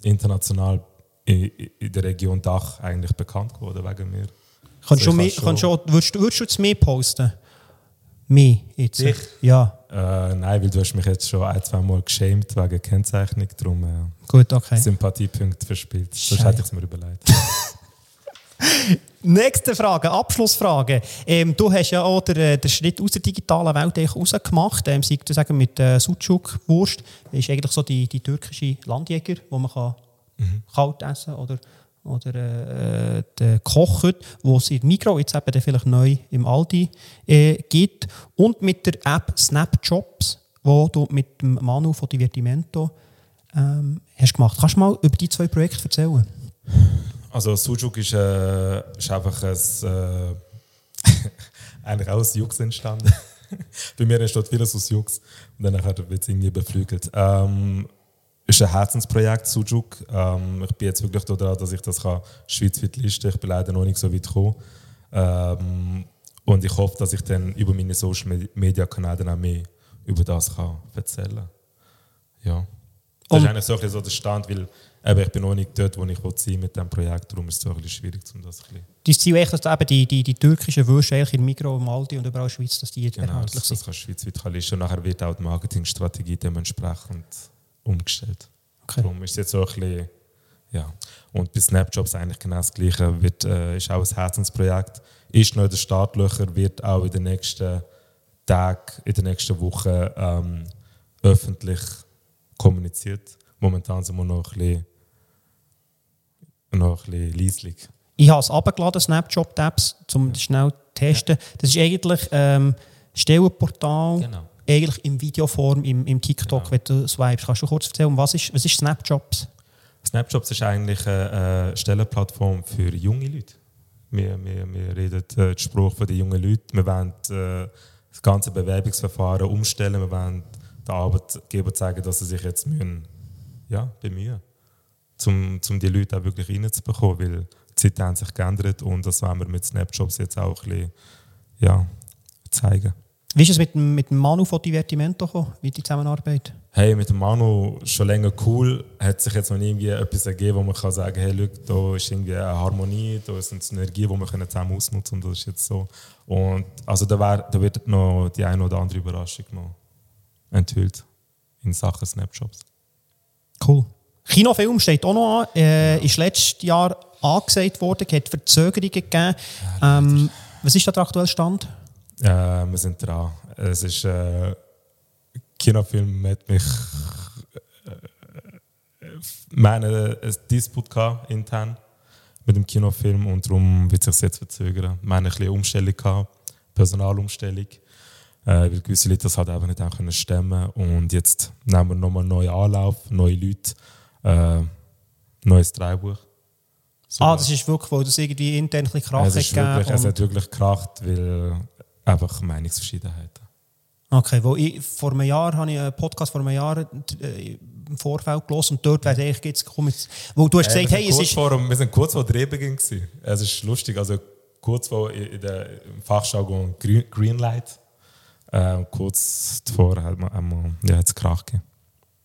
international in, in der Region Dach eigentlich bekannt geworden, wegen mir. Kannst Also du mehr, kann kannst du, würdest, du- würdest du jetzt mehr posten? Mehr jetzt? Ich? Ja, Äh, nein, weil du hast mich jetzt schon ein, zwei Mal geschämt wegen Kennzeichnung, darum äh, gut, okay. Sympathiepunkte verspielt. Sonst Scheiße. hätte ich es mir überlegt. Nächste Frage, Abschlussfrage. Ähm, du hast ja auch den, äh, den Schritt aus der digitalen Welt rausgemacht. Ähm, sei du sagen, mit äh, Sucuk-Wurst. Das ist eigentlich so die, die türkische Landjäger, wo man kann kalt essen oder oder äh, der Kochhut, wo es in Migros jetzt eben vielleicht neu im Aldi äh, gibt. Und mit der App Snapjobs, wo du mit dem Manu von Divertimento ähm, hast gemacht. Kannst du mal über die zwei Projekte erzählen? Also Sujuk ist, äh, ist einfach ein, äh, eigentlich auch aus Jux entstanden. Bei mir entsteht vieles aus Jux und dann wird es irgendwie beflügelt. Ähm, ist ein Herzensprojekt, Sujuk. Ähm, ich bin jetzt wirklich daran, dass ich das kann schweizweit listen Ich bin leider noch nicht so weit gekommen. Ähm, und ich hoffe, dass ich dann über meine Social Media Kanäle dann auch mehr über das kann erzählen kann. Ja. Das Und- ist eigentlich so, ein bisschen so der Stand, weil eben, ich bin noch nicht dort, wo ich sein mit diesem Projekt. Darum ist es so ein bisschen schwierig, um das ein bisschen Dein Ziel ist, dass du eben die, die, die türkischen Würste in Migros, im Aldi und überall in der Schweiz, dass die Genau, erhältlich das, sind. das kannst du schweizweit kann listen. Und nachher wird auch die Marketingstrategie dementsprechend umgestellt. Okay. Darum ist es jetzt so ein bisschen, ja. Und bei Snapjobs eigentlich genau das Gleiche. Wird, äh, ist auch ein Herzensprojekt. Ist noch in den Startlöchern, wird auch in den nächsten Tagen, in den nächsten Wochen ähm, öffentlich kommuniziert. Momentan sind wir noch ein bisschen, noch ein bisschen leislich. Ich habe es abgeladen, Snapjob-Tabs, um das schnell zu testen. Das ist eigentlich ähm, Stellenportal, Genau. Eigentlich in Videoform im, im TikTok, wenn du swipes. Kannst du kurz erzählen, was ist, was ist Snapjobs? Snapjobs ist eigentlich eine, eine Stellenplattform für junge Leute. Wir, wir, wir reden äh, den Spruch von den jungen Leuten. Wir wollen äh, das ganze Bewerbungsverfahren umstellen. Wir wollen den Arbeitgeber zeigen, dass sie sich jetzt müssen, ja, bemühen um zum die Leute auch wirklich reinzubekommen, weil die Zeiten haben sich geändert und das wollen wir mit Snapjobs jetzt auch ein bisschen ja, zeigen. Wie ist es mit dem, mit dem Manu von Divertimento gekommen, wie die Zusammenarbeit? Hey, mit dem Manu schon länger cool. Hat sich jetzt noch nie irgendwie etwas ergeben, wo man kann sagen hey, look, da ist irgendwie eine Harmonie, da ist eine Synergie, die wir können zusammen ausnutzen und das ist jetzt so. Und also da, wär, da wird noch die eine oder andere Überraschung noch enthüllt in Sachen Snapshops. Cool. Kinofilm steht auch noch an, äh, ist letztes Jahr angesagt worden, hat Verzögerungen gegeben. Ähm, was ist da der aktuelle Stand? Äh, wir sind dran. Es ist äh, Kinofilm hat mich äh, haben einen Disput gehabt, intern mit dem Kinofilm und darum wird es sich jetzt verzögern. Wir haben ein bisschen Umstellung gehabt, Personalumstellung, äh, weil gewisse Leute das halt einfach nicht auch können stemmen und jetzt nehmen wir nochmal einen neuen Anlauf, neue Leute, äh, neues Drehbuch. So Ah, das ist wirklich, weil das irgendwie intern ein bisschen Krach es, hat ist wirklich, es hat wirklich gekracht, weil einfach Meinungsverschiedenheiten. Okay, wo ich, vor einem Jahr habe ich einen Podcast vor einem Jahr äh, im Vorfeld gelesen und dort wäre eigentlich jetzt komm jetzt, wo du hast Äh, gesagt, wir, hey, es ist vor, wir sind kurz vor Drehbeginn. gewesen. Es ist lustig, also kurz vor in der Fachjargon Green, Greenlight. Äh, kurz davor hat man einmal, ja, hat's Krach gegeben.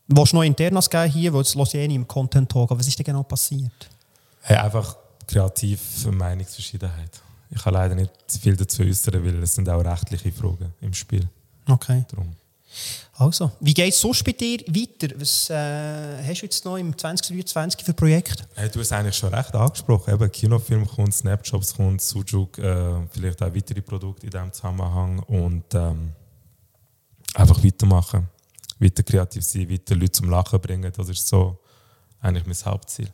Du noch Internas geben hier, weil höre ich eh im Content Talk, aber was ist denn genau passiert? Hey, einfach kreativ Meinungsverschiedenheit. Ich kann leider nicht viel dazu äußern, weil es sind auch rechtliche Fragen im Spiel. Okay. Darum. Also, wie geht es sonst bei dir weiter? Was äh, hast du jetzt noch im 2023 für Projekte? Hey, du hast eigentlich schon recht angesprochen. Eben, Kinofilm kommt, Snapjobs kommt, Sujuk, äh, vielleicht auch weitere Produkte in diesem Zusammenhang und ähm, einfach weitermachen. weiter kreativ sein, weiter Leute zum Lachen bringen. Das ist so eigentlich mein Hauptziel.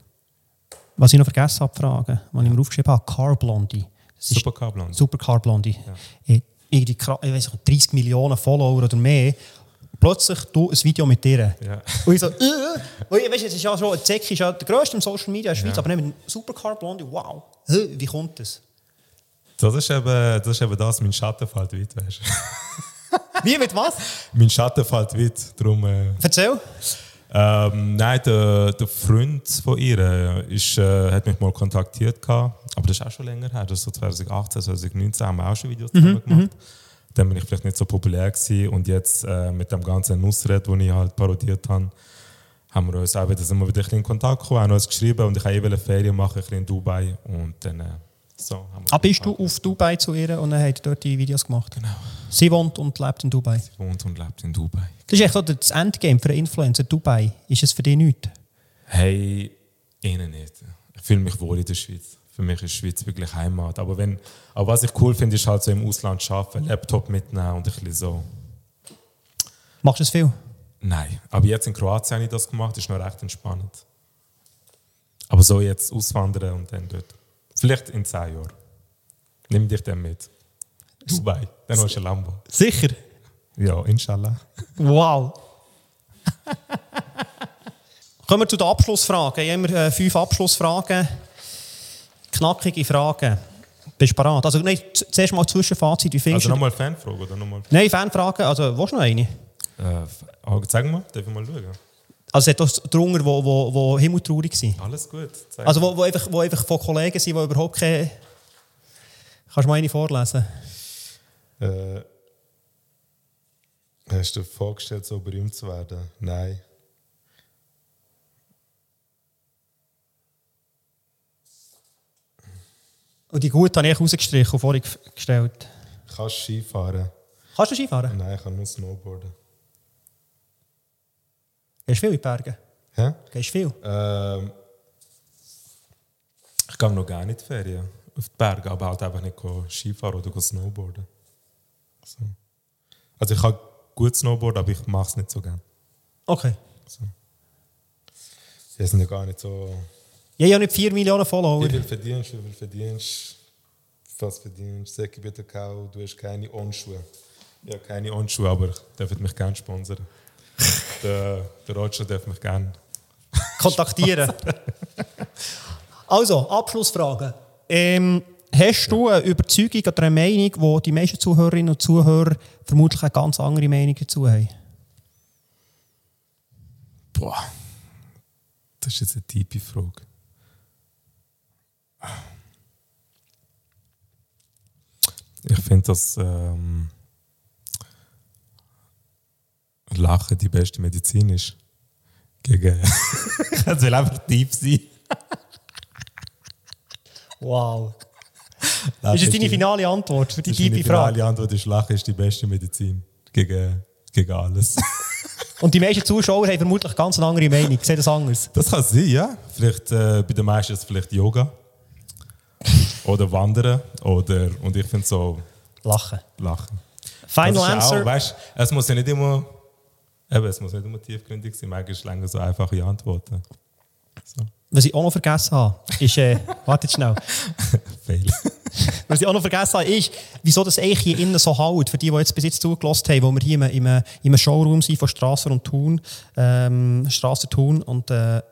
Was ich noch vergessen habe, fragen, was ich mir aufgeschrieben habe, Car Blondie. Das ist Super Kabel. Super Car Blondie. Ja. Irgendwie, kra- ich weiß nicht, 30 Millionen Follower oder mehr. Plötzlich du ein Video mit dir. Ja. Und ich so, äh, weil, weißt du, es ist ja schon, Zeki ist ja der grösste im Social Media in der Schweiz, Ja. aber nicht Supercar Blondie, wow. Hä, Wie kommt das? Das ist eben das, ist eben das mein Schatten fällt weit. Weißt? du. Wie, mit was? mein Schatten fällt weit. Darum, äh, Erzähl. ähm, nein, der, der Freund von ihr äh, ist, äh, hat mich mal kontaktiert, gehabt, aber das ist auch schon länger her. Das ist so 2018, 2019 haben wir auch schon Videos zusammen gemacht. Dann bin ich vielleicht nicht so populär gewesen und jetzt äh, mit dem ganzen Nussred, den ich halt parodiert habe, haben wir uns auch wieder, sind wir wieder ein bisschen in Kontakt gekommen, haben uns geschrieben und ich wollte eh Ferien machen, ein bisschen in Dubai und dann äh, so Ah, bist du auf Dubai zu ihr und dann hat er dort die Videos gemacht? Genau. Sie wohnt und lebt in Dubai. Sie wohnt und lebt in Dubai. Das ist echt so das Endgame für einen Influencer. Dubai. Ist es für dich nichts? Hey, innen nicht. Ich fühle mich wohl in der Schweiz. Für mich ist Schweiz wirklich Heimat. Aber, wenn, aber was ich cool finde, ist halt so im Ausland arbeiten, Laptop mitnehmen und ein bisschen so. Machst du es viel? Nein, aber jetzt in Kroatien habe ich das gemacht, ist noch recht entspannend. Aber so jetzt auswandern und dann dort. Vielleicht in zehn Jahren. Nimm dich dann mit. Dubai, dann hast du ein Lambo. Sicher. Ja, inshallah. Wow. Kommen wir zu den Abschlussfragen. Ich habe immer äh, fünf Abschlussfragen. Knackige Fragen. Bist du bereit? Also, nein, zuerst mal Zwischenfazit. Wie findest Also nochmal Fanfrage oder nochmal? Nein, Fanfragen. Also, willst du noch eine? Äh, sag mal, darf ich mal schauen? Also, es hat auch drunter, wo, wo, wo himmeltraurig sind. Alles gut. Zeig Also, wo, wo, einfach, wo einfach von Kollegen sind, die überhaupt keine... Kannst du mal eine vorlesen? Äh, hast du dir vorgestellt, so berühmt zu werden? Nein. Und die gute habe ich rausgestrichen und vorhin g- gestellt. Kannst du Skifahren? Kannst du Skifahren? Nein, ich kann nur Snowboarden. Gehst du viel in die Berge? Hä? Gehst du viel? Ähm, ich gehe noch gerne in die Ferien. Auf die Berge, aber halt einfach nicht Skifahren oder Snowboarden. So. Also ich kann gut Snowboarden, aber ich mache es nicht so gerne. Okay. Die sind ja gar nicht so... Ich habe ja nicht 4 Millionen Follower. Wie viel verdienst du? Wie viel verdienst? Was verdienst du? Sag bitte kau, du hast keine On-Schuhe. Ja, keine On-Schuhe, aber darf mich gerne sponsern. der, der Roger darf mich gerne. kontaktieren. also, Abschlussfrage. Ähm, hast du eine Überzeugung oder eine Meinung, wo die meisten Zuhörerinnen und Zuhörer vermutlich eine ganz andere Meinung dazu haben? Boah, das ist jetzt eine tiefe Frage. Ich finde, dass ähm, Lachen die beste Medizin ist. Gegen. Es will einfach tief sein. Wow. Lachen Ist das deine die- finale Antwort für die tiefe Frage? finale Antwort ist, Lachen ist die beste Medizin. Gegen, gegen alles. Und die meisten Zuschauer haben vermutlich ganz eine andere Meinung. Sehen das anders? Das kann sein, ja. Vielleicht äh, bei den meisten ist es vielleicht Yoga. Oder Wandern. Oder, und ich finde so Lachen. Lachen. Final das ist answer. Auch, weißt, es muss ja nicht immer, eben, es muss nicht immer tiefgründig sein. Manchmal ist es länger so einfache Antworten. So. Was ich auch noch vergessen habe, ist, äh, warte jetzt schnell. Fail. Was ich auch noch vergessen habe, ist, wieso das eigentlich hier innen so halt, für die, die jetzt bis jetzt zugelassen haben, wo wir hier im, im, im einem Showroom sind von Strasser und Thun, ähm, Strasser Thun und äh,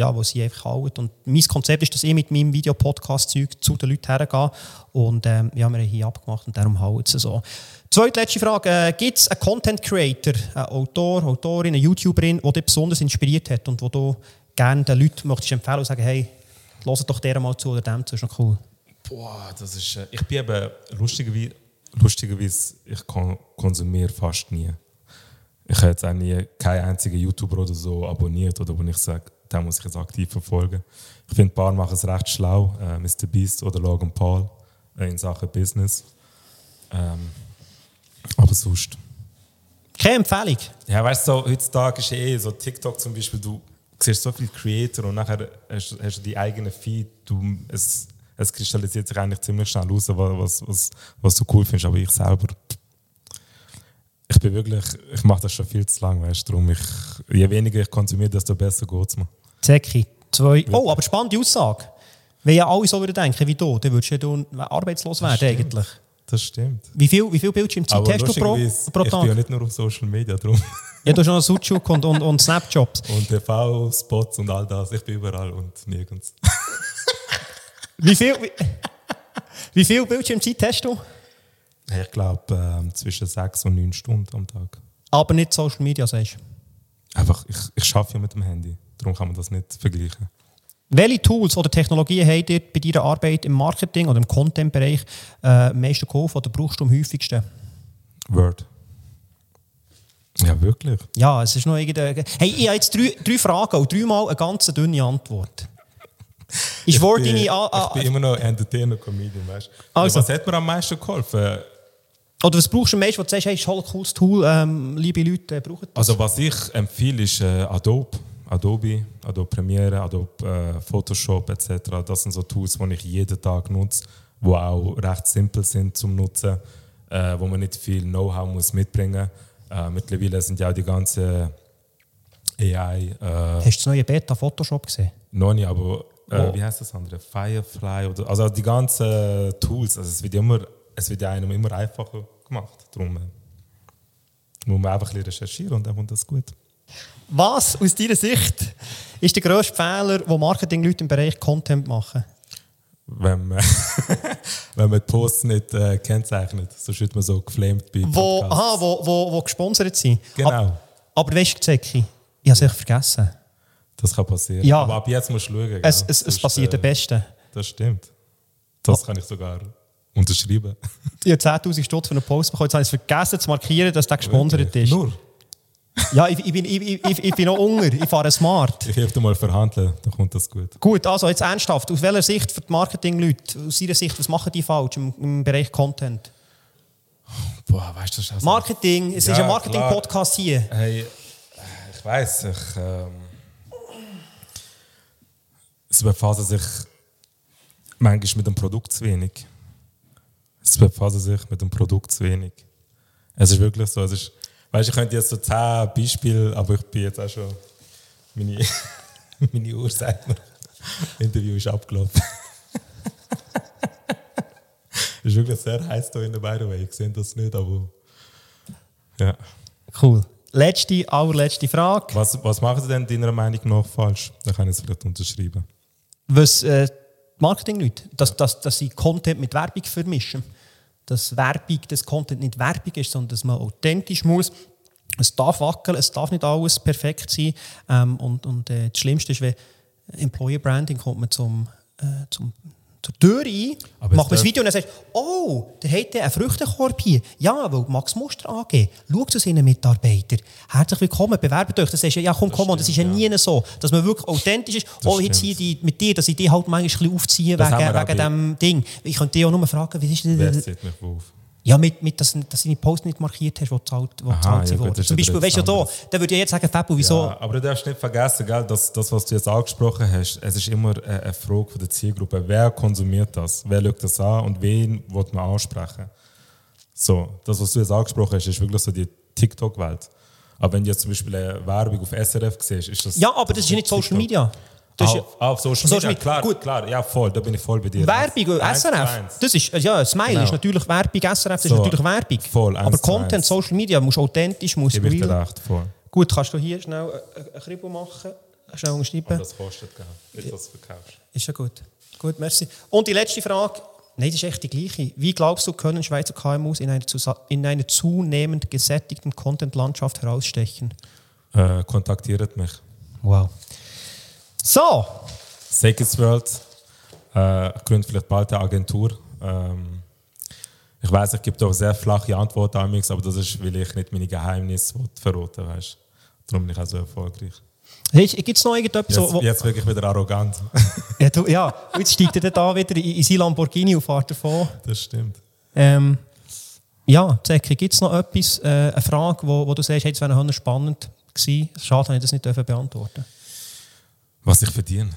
ja, wo sie einfach halten. Und mein Konzept ist, dass ich mit meinem Videopodcast-Zeug zu den Leuten hergehe und ähm, ja, wir haben hier abgemacht und darum halten sie so. Zweitletzte Frage, äh, gibt es einen Content Creator, einen Autor, Autorin, eine YouTuberin, die dich besonders inspiriert hat und wo du gerne den Leuten möchtest empfehlen und sagen, hey, hört doch der mal zu oder dem zu, ist noch cool. Boah, das ist. Äh, ich bin eben lustigerweise, lustigerweise ich kon konsumiere fast nie. Ich habe jetzt auch nie keinen einzigen YouTuber oder so abonniert oder wo ich sage, den muss ich jetzt aktiv verfolgen. Ich finde, ein paar machen es recht schlau. Äh, Mr. Beast oder Logan Paul äh, in Sachen Business. Ähm, aber sonst. Keine Empfehlung. Ja, weißt du, so, heutzutage ist eh so TikTok zum Beispiel, du siehst so viele Creator und nachher hast, hast du die eigene Feed. Du, es, es kristallisiert sich eigentlich ziemlich schnell raus, was, was, was, was du cool findest. Aber ich selber, ich bin bin wirklich, ich mache das schon viel zu lang, weißt du. Darum, ich, je weniger ich konsumiere, desto besser geht es mir. Zeki, zwei. Oh, aber spannende Aussage. Wenn ja alle so würden denken wie du, dann würdest du ja arbeitslos werden stimmt. eigentlich. Das stimmt. Wie viel, wie viel Bildschirmzeit Aber hast du pro, pro ich bin ja Tag? nicht nur auf Social Media drum. Ja, du hast noch Sucuk und, und, und Snapjobs. Und TV-Spots und all das. Ich bin überall und nirgends. Wie viel, wie, wie viel Bildschirmzeit hast du? Ich glaube, ähm, zwischen sechs und neun Stunden am Tag. Aber nicht Social Media, sagst du. Einfach, ich, ich arbeite ja mit dem Handy. Darum kann man das nicht vergleichen. Welche Tools oder Technologien habt ihr bei deiner Arbeit im Marketing oder im Content-Bereich äh, am meisten geholfen oder brauchst du am häufigsten? Word. Ja, wirklich. Ja, es ist noch irgendeine... Hey, ich habe jetzt drei, drei Fragen und dreimal eine ganz dünne Antwort. Ist Ich Word bin, deine... A- ich bin immer noch Entertainer, Comedian, weißt du. Also. Was hat mir am meisten geholfen? oder was brauchst du am meisten, wo du sagst, hey, ist ein cooles Tool, ähm, liebe Leute, brauchen das? Also was ich empfehle, ist äh, Adobe. Adobe, Adobe Premiere, Adobe äh, Photoshop etc. Das sind so Tools, die ich jeden Tag nutze, die auch recht simpel sind zum Nutzen, äh, wo man nicht viel Know-how muss mitbringen muss. Äh, mittlerweile sind ja auch die ganzen AI, Hast du das neue Beta Photoshop gesehen? noch nicht, aber äh, Oh. wie heißt das andere? Firefly oder also die ganzen Tools, also es wird immer, es wird einem immer einfacher gemacht. Darum muss man einfach ein bisschen recherchieren und dann kommt das gut. Was aus deiner Sicht ist der grösste Fehler, den Marketingleute im Bereich Content machen? wenn man, wenn man die Posts nicht äh, kennzeichnet. Sonst wird man so geflamed bei Wo, Podcasts. aha, wo, wo, wo gesponsert sind. Genau. Aber, aber weißt du, Zeki, ich habe es echt vergessen. Das kann passieren. Ja. Aber ab jetzt musst du schauen. gell? Es, es, es passiert äh, am besten. Das stimmt. Das kann ich sogar unterschreiben. Ich habe 10'000 Stutz für einen Post bekommen. Jetzt habe ich es vergessen zu markieren, dass der gesponsert ist. Nur. Ja, ich, ich, bin, ich, ich, ich bin noch unger. Ich fahre smart. Ich helfe dir mal verhandeln, dann kommt das gut. Gut, also jetzt ernsthaft. Aus welcher Sicht für die Marketingleute, aus ihrer Sicht, was machen die falsch im, im Bereich Content? Boah, weißt du, das ist also- Marketing, es Ja, ist ein Marketing-Podcast hier. Hey, ich weiß, ich. Ähm, sie befassen sich manchmal mit dem Produkt zu wenig. Sie befassen sich mit dem Produkt zu wenig. Es ist wirklich so. Es ist, weißt, ich könnte jetzt so zehn Beispiele, aber ich bin jetzt auch schon. Meine, meine Uhr sagt mir, das Interview ist abgelaufen. Es ist wirklich sehr heiß hier in der way. Ich sehe das nicht, aber. Ja. Cool. Letzte, allerletzte Frage. Was, was machen Sie denn deiner Meinung nach falsch? Dann kann ich es vielleicht unterschreiben. Was äh, Marketingleute, dass, dass, dass sie Content mit Werbung vermischen. Dass Werbung, das Content nicht Werbung ist, sondern dass man authentisch muss. Es darf wackeln, es darf nicht alles perfekt sein. Ähm, und und äh, das Schlimmste ist, wenn Employer Branding kommt man zum, äh, zum zur Tür ein, Aber macht man das Video und dann sagt oh, der hat einen Früchtekorb hier. Ja, weil Max Muster AG schaut zu seinen Mitarbeitern. Herzlich willkommen, bewerbt euch. Das ist ja, ja komm, komm, und das ist ja stimmt, nie so, dass man wirklich authentisch ist. oh, jetzt stimmt. hier die, mit dir, dass ich die halt manchmal ein bisschen aufziehe Das wegen, wegen dem Ding. Ich könnte dich auch nur fragen, wie ist Wer das? sieht mich auf? Ja, mit, mit dass, dass du deine Post nicht markiert hast, wo zahlt, wo Aha, zahlt ja sie das ist Zum Beispiel, weißt du, da, da würde ich jetzt sagen, Fabio, wieso? Ja, aber du darfst nicht vergessen, gell, dass das, was du jetzt angesprochen hast, es ist immer eine eine Frage von der Zielgruppe. Wer konsumiert das? Wer schaut das an und wen will man ansprechen? So, das, was du jetzt angesprochen hast, ist wirklich so die TikTok-Welt. Aber wenn du jetzt zum Beispiel eine Werbung auf SRF siehst, ist das. Ja, aber das ist ja nicht Social TikTok. Media. Das auf, auf Social, Social Media, klar, gut. klar, ja voll, da bin ich voll bei dir. Werbung, Eins SRF, eins. das ist, ja, Smile Genau. ist natürlich Werbung, SRF das ist So, natürlich Werbung. voll, eins Aber Content. Social Media, muss authentisch, muss ich real. recht, voll. Gut, kannst du hier schnell ein- ein Kribbel machen, schnell Aber unterschreiben. das kostet dass du es verkaufst. Ist ja gut. Gut, merci. Und die letzte Frage, nein, das ist echt die gleiche. Wie glaubst du, können Schweizer KMUs in einer, in einer zunehmend gesättigten Content-Landschaft herausstechen? Äh, kontaktiert mich. Wow. So, Sacred World äh, gründet vielleicht bald eine Agentur. Ähm, ich weiß, ich gebe da sehr flache Antworten an aber das ist, weil ich nicht meine Geheimnisse verraten will. Darum bin ich auch so erfolgreich. gibt es noch irgendetwas, Jetzt, wo, jetzt wirklich wieder arrogant. ja, du, ja, jetzt steigt er da wieder in, in sein Lamborghini und fährt davon. das stimmt. Ähm, ja, Zeki, gibt es noch etwas, äh, eine Frage, wo, wo du sagst, hey, das wäre spannend gewesen? Schade, dass ich das nicht beantworten Was ich verdiene.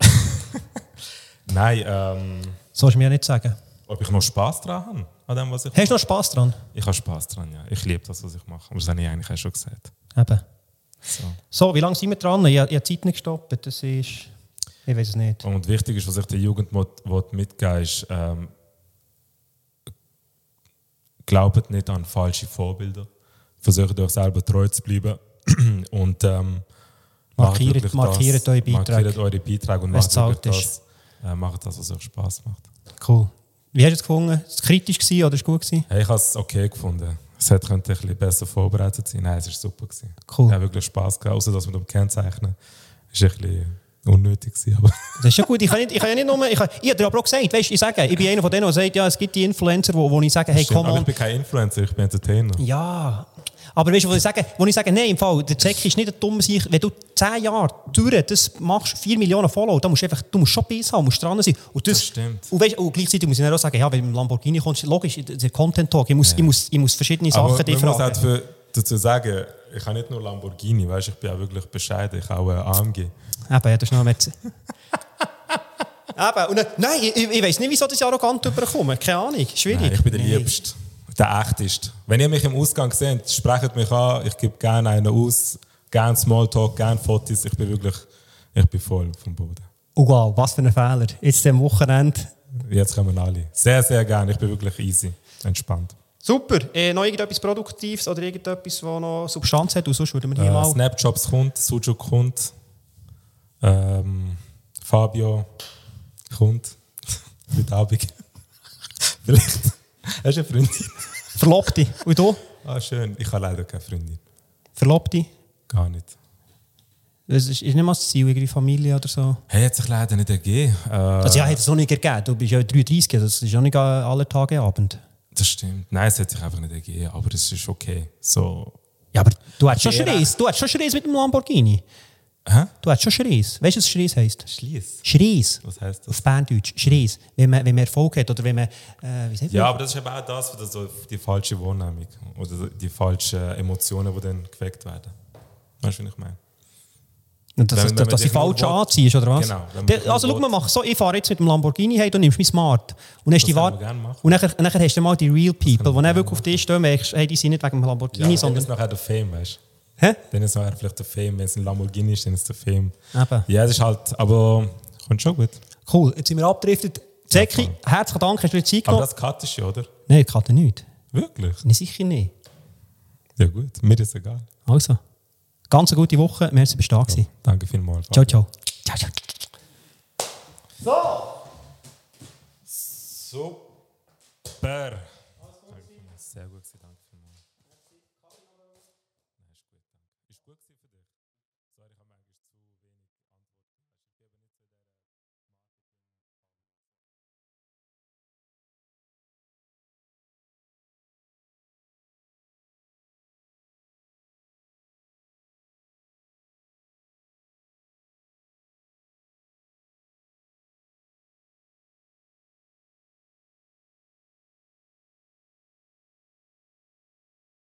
Nein, ähm, Sollst du mir ja nicht sagen. Ob ich noch Spaß dran habe, an dem, was ich Hast du noch Spass dran? Ich habe Spaß dran, ja. Ich liebe das, was ich mache. Aber das habe ich eigentlich auch schon gesagt. Eben. So. So, wie lange sind wir dran? Ich, habe- die Zeit nicht gestoppt. Das ist. Ich weiß es nicht. Und wichtig ist, was ich der Jugend mitgeben ist, ähm, glaubt nicht an falsche Vorbilder. Versucht euch selber treu zu bleiben. und ähm, Markiert- markiert eure Beiträge. Markiert eure Beiträge und macht das, äh, macht das, was euch Spaß macht. Cool. Wie hast du es gefunden? Ist es kritisch gewesen oder ist es gut gewesen? Hey, ich habe es okay gefunden. Es hätte könnte ein bisschen besser vorbereitet sein. Nein, es war super. Gewesen. Cool. Ich habe wirklich Spaß gehabt, außer dass wir dem Kennzeichnen. Es war ein bisschen unnötig. Gewesen, aber Das ist ja gut. Ich kann, nicht, ich kann ja nicht nur. Ich, kann, ich habe dir aber auch gesagt, weißt, ich sage, ich bin einer von denen, der sagt, ja, es gibt die Influencer, wo, wo ich sage, hey, komm on. ich bin kein Influencer, ich bin Entertainer. Ja. Aber weißt du, wo ich sage, wo ich sage, nein, im Fall, der Zeck ist nicht ein dummer Sieg. Wenn du 10 Jahre durch das machst, 4 Millionen Follower, dann musst du einfach, du musst schon Biss haben, musst dran sein. Und das, Das stimmt. Und, weißt, und gleichzeitig muss ich dann auch sagen, ja, wenn du mit Lamborghini kommst, logisch, der Content Talk, ich muss, ich muss, ich muss verschiedene Aber Sachen dich man muss halt für, dazu sagen, ich habe nicht nur Lamborghini, weißt, ich bin auch wirklich bescheiden, ich habe auch ein AMG. Eben, ja, das ist noch mit. Eben, und, nein, ich, ich weiß nicht, wieso das arrogant überkommen. Keine Ahnung, schwierig. Nein, ich bin der Nein. Liebste, der Echteste. Wenn ihr mich im Ausgang seht, sprecht mich an, ich gebe gerne einen aus, gerne Smalltalk, gerne Fotos, ich bin wirklich, ich bin voll vom Boden. Oh wow, was für ein Fehler. Jetzt am Wochenende. Jetzt kommen alle. Sehr, sehr gerne, ich bin wirklich easy, entspannt. Super. Äh, noch irgendetwas Produktives oder irgendetwas, das noch Substanz hat? Und sonst würden wir hier Äh, mal... Snapjobs kommt, Sujuk kommt, ähm, Fabio kommt, heute Abend. Vielleicht. Hast du eine Freundin? Verlobte. Und du? Ah, schön. Ich habe leider keine Freundin. Verlobte? Gar nicht. Das ist, ist nicht mal das Ziel, irgendwie Familie oder so. Hey, hat sich leider nicht ergeben. Äh, Also ja, hat es noch nicht ergeben. Du bist ja 33, das ist ja nicht alle Tage Abend. Das stimmt. Nein, es hat sich einfach nicht ergeben, aber es ist okay. So. Ja, aber du hast schon. Schreis. Du hast schon Schreis mit dem Lamborghini. Hä? Du hast schon Schreis. Weißt du, was Schreis heisst? Schließ. Schreis. Was heißt das? Auf Berndeutsch. Schreis. Wenn man, wenn man Erfolg hat oder wenn man... Äh, wie sagt Ja, man? aber das ist eben auch das, für das so die falsche Wahrnehmung oder die falschen Emotionen, die dann geweckt werden. Weißt du, was ich meine? Und dass, wenn- dass, wenn dass sie falsch anziehst, oder was? Genau, Der, also schau mal, mach so, ich fahre jetzt mit dem Lamborghini, hey, du nimmst mein Smart. Und dann, hast Das die machen. und nachher, nachher hast du mal die Real People, die dann wirklich auf dich stehen, merkst, hey, die sind nicht wegen dem Lamborghini, dann sondern... ist nachher der Fame, weißt Hä? du? Dann ist nachher vielleicht der Fame. Wenn es ein Lamborghini ist, dann ist der Fame. Eben. Ja, das ist halt, aber kommt schon gut. Cool, jetzt sind wir abgedriftet. Zeki, voll. herzlichen Dank, hast du dir Zeit Aber genommen? das Cut ist ja, oder? Nein, ich dir nicht. Wirklich? Nicht sicher nicht. Ja gut, mir ist egal. Also, ganz eine gute Woche, merci, bist du da gewesen. Danke vielmals. Ciao, ciao. Ciao, ciao. Super.